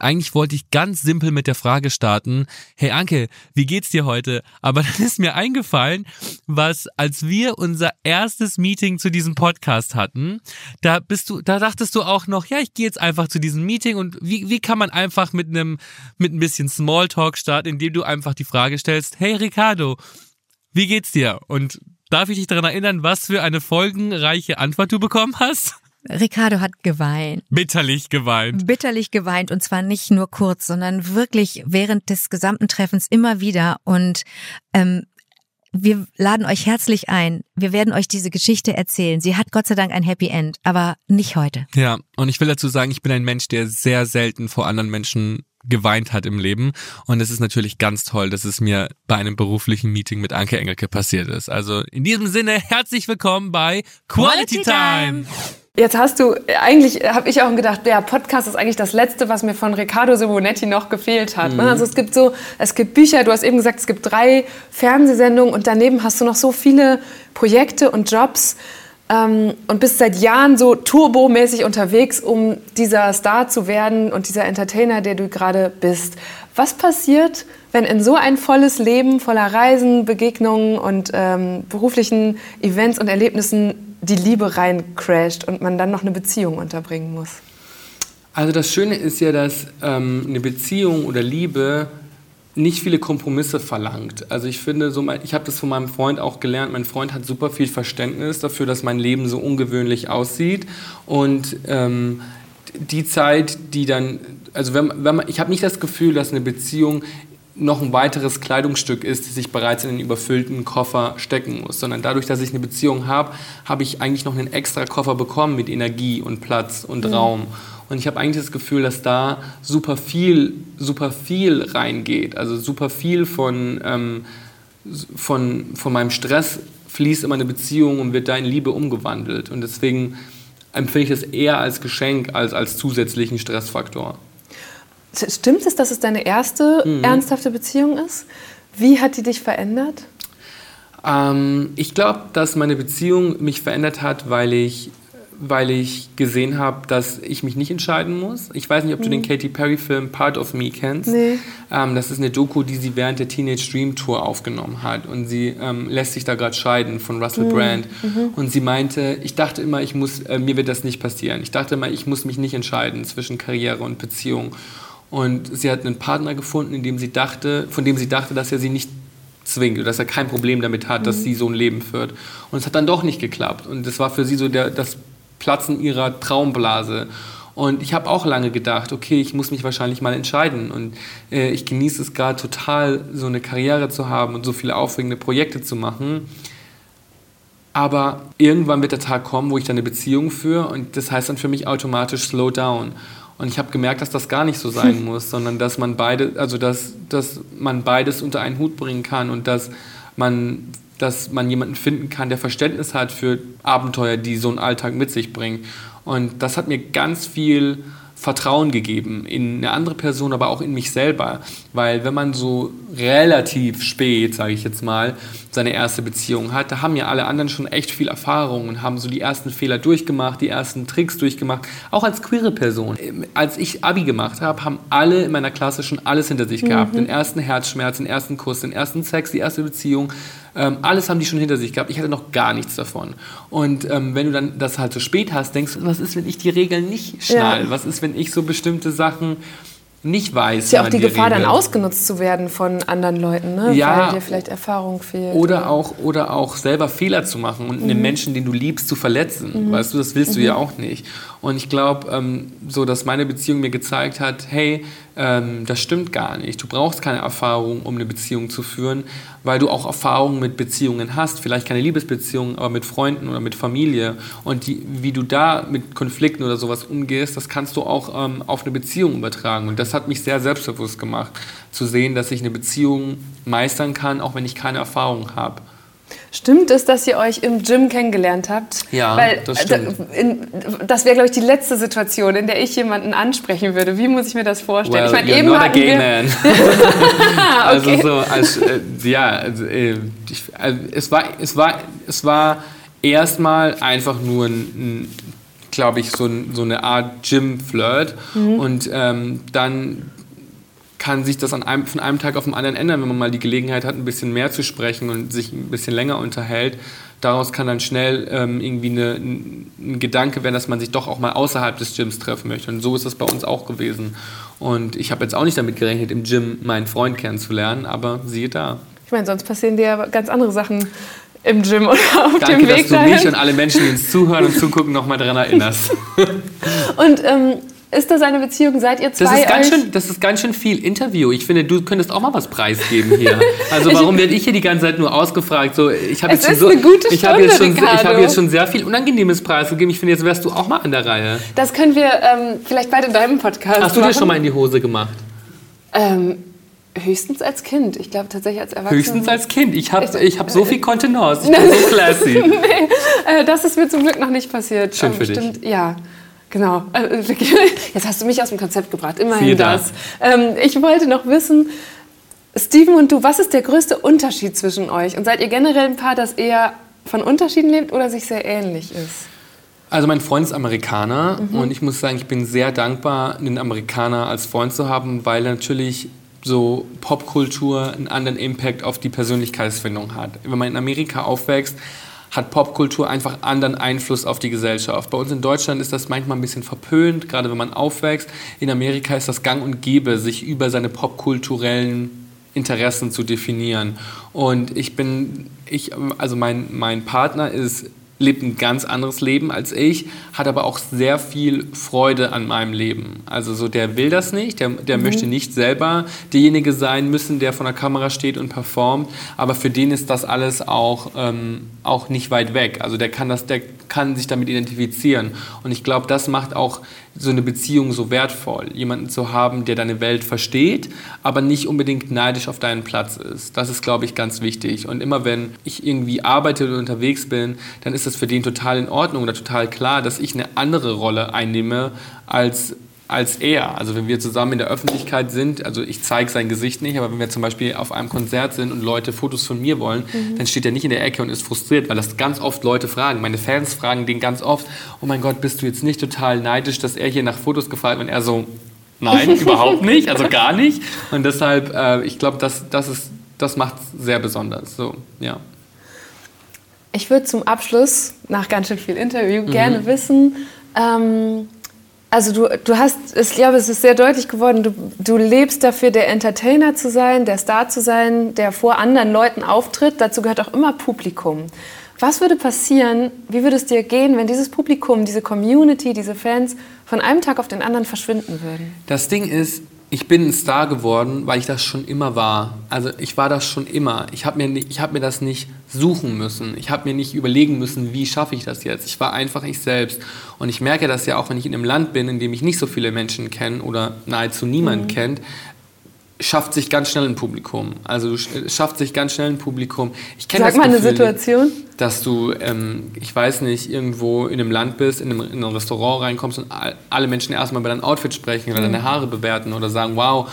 Eigentlich wollte ich ganz simpel mit der Frage starten, hey Anke, wie geht's dir heute? Aber dann ist mir eingefallen, was, als wir unser erstes Meeting zu diesem Podcast hatten, da bist du, da dachtest du auch noch, ja, ich gehe jetzt einfach zu diesem Meeting und wie, wie kann man einfach mit einem, mit ein bisschen Smalltalk starten, indem du einfach die Frage stellst, hey Ricardo, wie geht's dir? Und darf ich dich daran erinnern, was für eine folgenreiche Antwort du bekommen hast? Ricardo hat geweint. Bitterlich geweint. Bitterlich geweint und zwar nicht nur kurz, sondern wirklich während des gesamten Treffens immer wieder. Und ähm, wir laden euch herzlich ein. Wir werden euch diese Geschichte erzählen. Sie hat Gott sei Dank ein Happy End, aber nicht heute. Ja, und ich will dazu sagen, ich bin ein Mensch, der sehr selten vor anderen Menschen geweint hat im Leben. Und es ist natürlich ganz toll, dass es mir bei einem beruflichen Meeting mit Anke Engelke passiert ist. Also in diesem Sinne, herzlich willkommen bei Quality, Quality Time. Time. Jetzt hast du, eigentlich habe ich auch gedacht, der Podcast ist eigentlich das Letzte, was mir von Riccardo Simonetti noch gefehlt hat. Ne? Mhm. Also es gibt so, es gibt Bücher, du hast eben gesagt, es gibt drei Fernsehsendungen und daneben hast du noch so viele Projekte und Jobs ähm, und bist seit Jahren so turbomäßig unterwegs, um dieser Star zu werden und dieser Entertainer, der du gerade bist. Was passiert, wenn in so ein volles Leben voller Reisen, Begegnungen und ähm, beruflichen Events und Erlebnissen die Liebe rein crasht und man dann noch eine Beziehung unterbringen muss? Also das Schöne ist ja, dass ähm, eine Beziehung oder Liebe nicht viele Kompromisse verlangt. Also ich finde, so ich habe das von meinem Freund auch gelernt. Mein Freund hat super viel Verständnis dafür, dass mein Leben so ungewöhnlich aussieht und ähm, die Zeit, die dann, also wenn, wenn man, ich habe nicht das Gefühl, dass eine Beziehung noch ein weiteres Kleidungsstück ist, das ich bereits in den überfüllten Koffer stecken muss, sondern dadurch, dass ich eine Beziehung habe, habe ich eigentlich noch einen extra Koffer bekommen mit Energie und Platz und mhm. Raum. Und ich habe eigentlich das Gefühl, dass da super viel, super viel reingeht. Also super viel von, ähm, von, von meinem Stress fließt in meine Beziehung und wird da in Liebe umgewandelt. Und deswegen empfinde ich das eher als Geschenk als als zusätzlichen Stressfaktor. Stimmt es, dass es deine erste mhm. ernsthafte Beziehung ist? Wie hat die dich verändert? Ähm, ich glaube, dass meine Beziehung mich verändert hat, weil ich, weil ich gesehen habe, dass ich mich nicht entscheiden muss. Ich weiß nicht, ob mhm. du den mhm. Katy Perry-Film Part of Me kennst. Nee. Ähm, das ist eine Doku, die sie während der Teenage Dream Tour aufgenommen hat. Und sie ähm, lässt sich da gerade scheiden von Russell mhm. Brand. Mhm. Und sie meinte, ich dachte immer, ich muss, äh, mir wird das nicht passieren. Ich dachte immer, ich muss mich nicht entscheiden zwischen Karriere und Beziehung. Und sie hat einen Partner gefunden, in dem sie dachte, von dem sie dachte, dass er sie nicht zwingt oder dass er kein Problem damit hat, mhm. dass sie so ein Leben führt. Und es hat dann doch nicht geklappt. Und das war für sie so der, das Platzen ihrer Traumblase. Und ich habe auch lange gedacht, okay, ich muss mich wahrscheinlich mal entscheiden. Und äh, ich genieße es gerade total, so eine Karriere zu haben und so viele aufregende Projekte zu machen. Aber irgendwann wird der Tag kommen, wo ich dann eine Beziehung führe und das heißt dann für mich automatisch Slow Down. Und ich habe gemerkt, dass das gar nicht so sein muss, sondern dass man beide, also dass, dass man beides unter einen Hut bringen kann und dass man, dass man jemanden finden kann, der Verständnis hat für Abenteuer, die so ein Alltag mit sich bringen. Und das hat mir ganz viel Vertrauen gegeben in eine andere Person, aber auch in mich selber. Weil wenn man so relativ spät, sage ich jetzt mal, seine erste Beziehung hat, da haben ja alle anderen schon echt viel Erfahrung und haben so die ersten Fehler durchgemacht, die ersten Tricks durchgemacht. Auch als queere Person. Als ich Abi gemacht habe, haben alle in meiner Klasse schon alles hinter sich gehabt. Mhm. Den ersten Herzschmerz, den ersten Kuss, den ersten Sex, die erste Beziehung. Ähm, alles haben die schon hinter sich gehabt. Ich hatte noch gar nichts davon. Und ähm, wenn du dann das halt so spät hast, denkst du, was ist, wenn ich die Regeln nicht schnall? Ja. Was ist, wenn ich so bestimmte Sachen nicht weiß? Ist ja auch die Gefahr, dann regelt? ausgenutzt zu werden von anderen Leuten, ne? Ja. weil dir vielleicht Erfahrung fehlt. Oder auch, oder auch selber Fehler zu machen und Mhm. einen Menschen, den du liebst, zu verletzen. Weißt du, das willst du ja auch nicht. Und ich glaube, ähm, so dass meine Beziehung mir gezeigt hat, hey, ähm, das stimmt gar nicht. Du brauchst keine Erfahrung, um eine Beziehung zu führen, weil du auch Erfahrungen mit Beziehungen hast. Vielleicht keine Liebesbeziehungen, aber mit Freunden oder mit Familie. Und die, wie du da mit Konflikten oder sowas umgehst, das kannst du auch ähm, auf eine Beziehung übertragen. Und das hat mich sehr selbstbewusst gemacht, zu sehen, dass ich eine Beziehung meistern kann, auch wenn ich keine Erfahrung habe. Stimmt es, dass ihr euch im Gym kennengelernt habt? Ja, Weil, das äh, stimmt. in, das wäre, glaube ich, die letzte Situation, in der ich jemanden ansprechen würde. Wie muss ich mir das vorstellen? Well, ich meine, eben not a hatten gay wir, man. Also so, als, äh, ja, also, äh, ich, also, es war, es war, es war erstmal einfach nur ein, ein glaube ich, so, ein, so eine Art Gym-Flirt und ähm, dann kann sich das einem, von einem Tag auf den anderen ändern, wenn man mal die Gelegenheit hat, ein bisschen mehr zu sprechen und sich ein bisschen länger unterhält. Daraus kann dann schnell ähm, irgendwie eine, ein, Gedanke werden, dass man sich doch auch mal außerhalb des Gyms treffen möchte. Und so ist das bei uns auch gewesen. Und ich habe jetzt auch nicht damit gerechnet, im Gym meinen Freund kennenzulernen, aber siehe da. ich meine, sonst passieren dir ja ganz andere Sachen im Gym oder auf Danke, dem dass Weg du dahin. mich und alle Menschen, die uns zuhören und zugucken, nochmal daran erinnerst. Und ähm, ist das eine Beziehung? Seid ihr zwei Das ist, ganz schön, das ist ganz schön viel Interview. Ich finde, du könntest auch mal was preisgeben hier. Also warum werde ich hier die ganze Zeit nur ausgefragt? So, ich habe jetzt schon so, ich habe jetzt schon, Stunde, ich Ricardo. jetzt schon sehr viel Unangenehmes preisgegeben. Ich finde, jetzt wärst du auch mal an der Reihe. Das können wir ähm, vielleicht bald in deinem Podcast Hast du machen. dir schon mal in die Hose gemacht? Ähm, höchstens als Kind. Ich glaube tatsächlich als Erwachsener. Höchstens als Kind. Ich habe Ich- ich hab so viel Kontenance. Ich bin so classy. Äh, das ist mir zum Glück noch nicht passiert. Schön Ähm, für dich. Stimmt, ja. Genau. Jetzt hast du mich aus dem Konzept gebracht. Immerhin Siehe da. das. Ähm, ich wollte noch wissen, Steven und du, was ist der größte Unterschied zwischen euch? Und seid ihr generell ein Paar, das eher von Unterschieden lebt oder sich sehr ähnlich ist? Also mein Freund ist Amerikaner Mhm. und ich muss sagen, ich bin sehr dankbar, einen Amerikaner als Freund zu haben, weil natürlich so Popkultur einen anderen Impact auf die Persönlichkeitsfindung hat. Wenn man in Amerika aufwächst, hat Popkultur einfach anderen Einfluss auf die Gesellschaft. Bei uns in Deutschland ist das manchmal ein bisschen verpönt, gerade wenn man aufwächst. In Amerika ist das gang und gäbe, sich über seine popkulturellen Interessen zu definieren. Und ich bin, ich, also mein, mein Partner ist lebt ein ganz anderes Leben als ich, hat aber auch sehr viel Freude an meinem Leben. Also so, der will das nicht, der, der möchte nicht selber derjenige sein müssen, der vor der Kamera steht und performt, aber für den ist das alles auch, ähm, auch nicht weit weg. Also der kann, das, der kann sich damit identifizieren. Und ich glaube, das macht auch so eine Beziehung so wertvoll, jemanden zu haben, der deine Welt versteht, aber nicht unbedingt neidisch auf deinen Platz ist. Das ist, glaube ich, ganz wichtig. Und immer wenn ich irgendwie arbeite oder unterwegs bin, dann ist das für den total in Ordnung oder total klar, dass ich eine andere Rolle einnehme als als er. Also wenn wir zusammen in der Öffentlichkeit sind, also ich zeige sein Gesicht nicht, aber wenn wir zum Beispiel auf einem Konzert sind und Leute Fotos von mir wollen, dann steht er nicht in der Ecke und ist frustriert, weil das ganz oft Leute fragen. Meine Fans fragen den ganz oft, oh mein Gott, bist du jetzt nicht total neidisch, dass er hier nach Fotos gefragt wird? Und er so, nein, überhaupt nicht, also gar nicht. Und deshalb, äh, ich glaube, das, das, ist, das macht es sehr besonders. So, ja. Ich würde zum Abschluss, nach ganz schön viel Interview, Mhm. gerne wissen, ähm, also du, du hast, ich glaube, es ist sehr deutlich geworden, du, du lebst dafür, der Entertainer zu sein, der Star zu sein, der vor anderen Leuten auftritt. Dazu gehört auch immer Publikum. Was würde passieren, wie würde es dir gehen, wenn dieses Publikum, diese Community, diese Fans von einem Tag auf den anderen verschwinden würden? Das Ding ist, ich bin ein Star geworden, weil ich das schon immer war. Also ich war das schon immer. Ich habe mir, ich hab mir das nicht suchen müssen. Ich habe mir nicht überlegen müssen, wie schaffe ich das jetzt. Ich war einfach ich selbst. Und ich merke das ja auch, wenn ich in einem Land bin, in dem ich nicht so viele Menschen kenne oder nahezu niemand kennt, schafft sich ganz schnell ein Publikum. Also du sch- schafft sich ganz schnell ein Publikum. Ich kenn Sag das mal eine Gefühl, Situation. dass du, ähm, ich weiß nicht, irgendwo in einem Land bist, in einem, in ein Restaurant reinkommst und all- alle Menschen erstmal über dein Outfit sprechen oder deine Haare bewerten oder sagen, wow,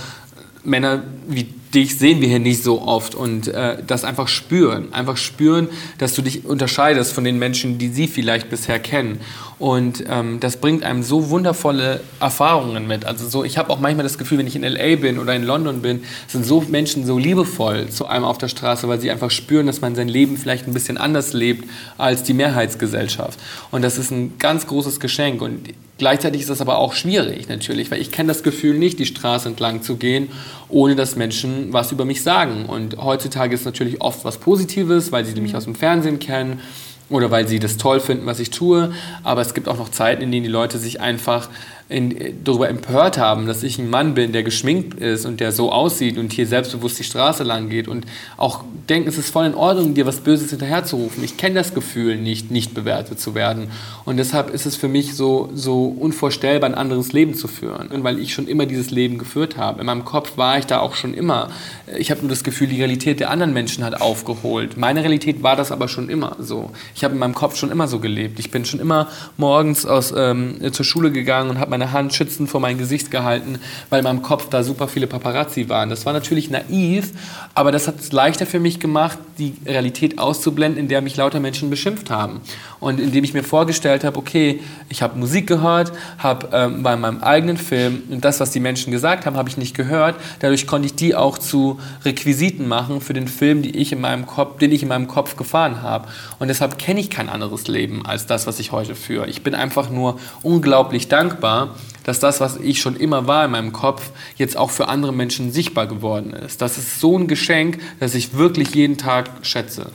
Männer wie dich sehen wir hier nicht so oft und äh, das einfach spüren. Einfach spüren, dass du dich unterscheidest von den Menschen, die sie vielleicht bisher kennen. Und ähm, das bringt einem so wundervolle Erfahrungen mit. Also so, ich habe auch manchmal das Gefühl, wenn ich in LA bin oder in London bin, sind so Menschen so liebevoll zu einem auf der Straße, weil sie einfach spüren, dass man sein Leben vielleicht ein bisschen anders lebt als die Mehrheitsgesellschaft. Und das ist ein ganz großes Geschenk. Und Gleichzeitig ist das aber auch schwierig natürlich, weil ich kenne das Gefühl nicht, die Straße entlang zu gehen, ohne dass Menschen was über mich sagen. Und heutzutage ist natürlich oft was Positives, weil sie mich aus dem Fernsehen kennen oder weil sie das toll finden, was ich tue. Aber es gibt auch noch Zeiten, in denen die Leute sich einfach in, darüber empört haben, dass ich ein Mann bin, der geschminkt ist und der so aussieht und hier selbstbewusst die Straße lang geht und auch denken, es ist voll in Ordnung, dir was Böses hinterherzurufen. Ich kenne das Gefühl nicht, nicht bewertet zu werden. Und deshalb ist es für mich so, so unvorstellbar, ein anderes Leben zu führen, weil ich schon immer dieses Leben geführt habe. In meinem Kopf war ich da auch schon immer. Ich habe nur das Gefühl, die Realität der anderen Menschen hat aufgeholt. Meine Realität war das aber schon immer so. Ich habe in meinem Kopf schon immer so gelebt. Ich bin schon immer morgens aus, ähm, zur Schule gegangen und habe meine Hand schützend vor mein Gesicht gehalten, weil in meinem Kopf da super viele Paparazzi waren. Das war natürlich naiv, aber das hat es leichter für mich gemacht, die Realität auszublenden, in der mich lauter Menschen beschimpft haben. Und indem ich mir vorgestellt habe, okay, ich habe Musik gehört, habe ähm, bei meinem eigenen Film und das, was die Menschen gesagt haben, habe ich nicht gehört. Dadurch konnte ich die auch zu Requisiten machen für den Film, die ich in meinem Kopf, den ich in meinem Kopf gefahren habe. Und deshalb kenne ich kein anderes Leben als das, was ich heute führe. Ich bin einfach nur unglaublich dankbar, dass das, was ich schon immer war in meinem Kopf, jetzt auch für andere Menschen sichtbar geworden ist. Das ist so ein Geschenk, das ich wirklich jeden Tag schätze.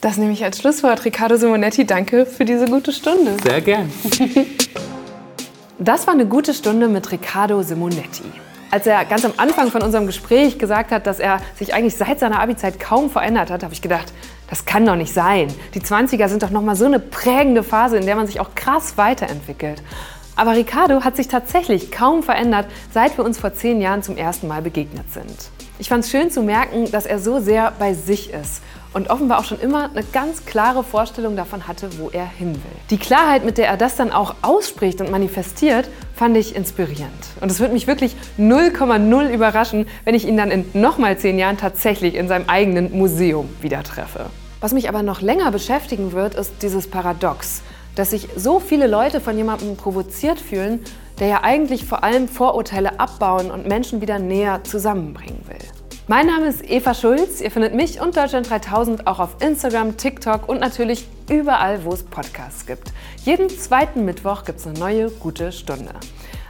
Das nehme ich als Schlusswort. Riccardo Simonetti, danke für diese gute Stunde. Sehr gern. Das war eine gute Stunde mit Riccardo Simonetti. Als er ganz am Anfang von unserem Gespräch gesagt hat, dass er sich eigentlich seit seiner Abi-Zeit kaum verändert hat, habe ich gedacht, das kann doch nicht sein. Die 20er sind doch noch mal so eine prägende Phase, in der man sich auch krass weiterentwickelt. Aber Riccardo hat sich tatsächlich kaum verändert, seit wir uns vor zehn Jahren zum ersten Mal begegnet sind. Ich fand es schön zu merken, dass er so sehr bei sich ist und offenbar auch schon immer eine ganz klare Vorstellung davon hatte, wo er hin will. Die Klarheit, mit der er das dann auch ausspricht und manifestiert, fand ich inspirierend. Und es würde mich wirklich 0,0 überraschen, wenn ich ihn dann in nochmal zehn Jahren tatsächlich in seinem eigenen Museum wieder treffe. Was mich aber noch länger beschäftigen wird, ist dieses Paradox, dass sich so viele Leute von jemandem provoziert fühlen, der ja eigentlich vor allem Vorurteile abbauen und Menschen wieder näher zusammenbringen will. Mein Name ist Eva Schulz. Ihr findet mich und Deutschland 3000 auch auf Instagram, TikTok und natürlich überall, wo es Podcasts gibt. Jeden zweiten Mittwoch gibt es eine neue gute Stunde.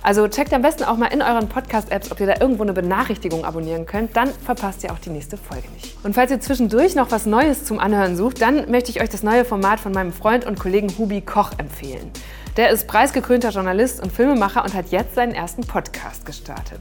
Also checkt am besten auch mal in euren Podcast-Apps, ob ihr da irgendwo eine Benachrichtigung abonnieren könnt. Dann verpasst ihr auch die nächste Folge nicht. Und falls ihr zwischendurch noch was Neues zum Anhören sucht, dann möchte ich euch das neue Format von meinem Freund und Kollegen Hubi Koch empfehlen. Der ist preisgekrönter Journalist und Filmemacher und hat jetzt seinen ersten Podcast gestartet.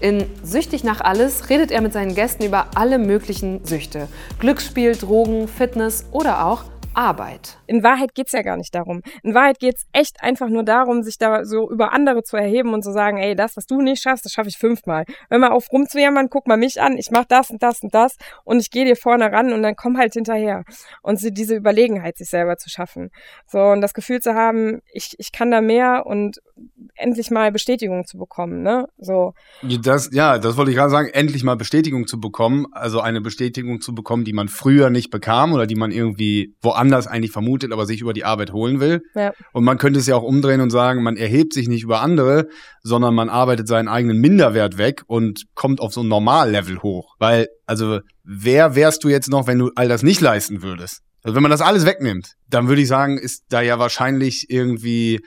In Süchtig nach alles redet er mit seinen Gästen über alle möglichen Süchte. Glücksspiel, Drogen, Fitness oder auch Arbeit. In Wahrheit geht's ja gar nicht darum. In Wahrheit geht's echt einfach nur darum, sich da so über andere zu erheben und zu sagen, ey, das, was du nicht schaffst, das schaffe ich fünfmal. Wenn man auf rumzujammern, guck mal mich an, ich mach das und das und das und ich gehe dir vorne ran und dann komm halt hinterher. Und diese Überlegenheit sich selber zu schaffen. So, und das Gefühl zu haben, ich, ich kann da mehr und endlich mal Bestätigung zu bekommen, ne? So. Das, ja, das wollte ich gerade sagen, endlich mal Bestätigung zu bekommen, also eine Bestätigung zu bekommen, die man früher nicht bekam oder die man irgendwie woanders eigentlich vermutet, aber sich über die Arbeit holen will. Ja. Und man könnte es ja auch umdrehen und sagen, man erhebt sich nicht über andere, sondern man arbeitet seinen eigenen Minderwert weg und kommt auf so ein Normallevel hoch. Weil, also, wer wärst du jetzt noch, wenn du all das nicht leisten würdest? Also wenn man das alles wegnimmt, dann würde ich sagen, ist da ja wahrscheinlich irgendwie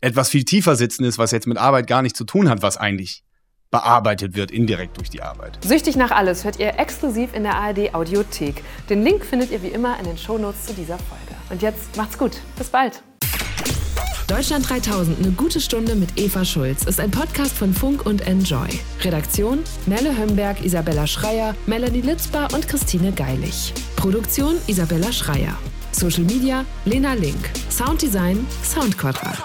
etwas viel tiefer sitzen ist, was jetzt mit Arbeit gar nichts zu tun hat, was eigentlich bearbeitet wird, indirekt durch die Arbeit. Süchtig nach alles hört ihr exklusiv in der ARD Audiothek. Den Link findet ihr wie immer in den Shownotes zu dieser Folge. Und jetzt macht's gut. Bis bald. Deutschland 3000, eine gute Stunde mit Eva Schulz, ist ein Podcast von Funk und Enjoy. Redaktion: Nelle Hömberg, Isabella Schreier, Melanie Litzbar und Christine Geilig. Produktion: Isabella Schreier. Social Media: Lena Link. Sounddesign: Soundquadrat.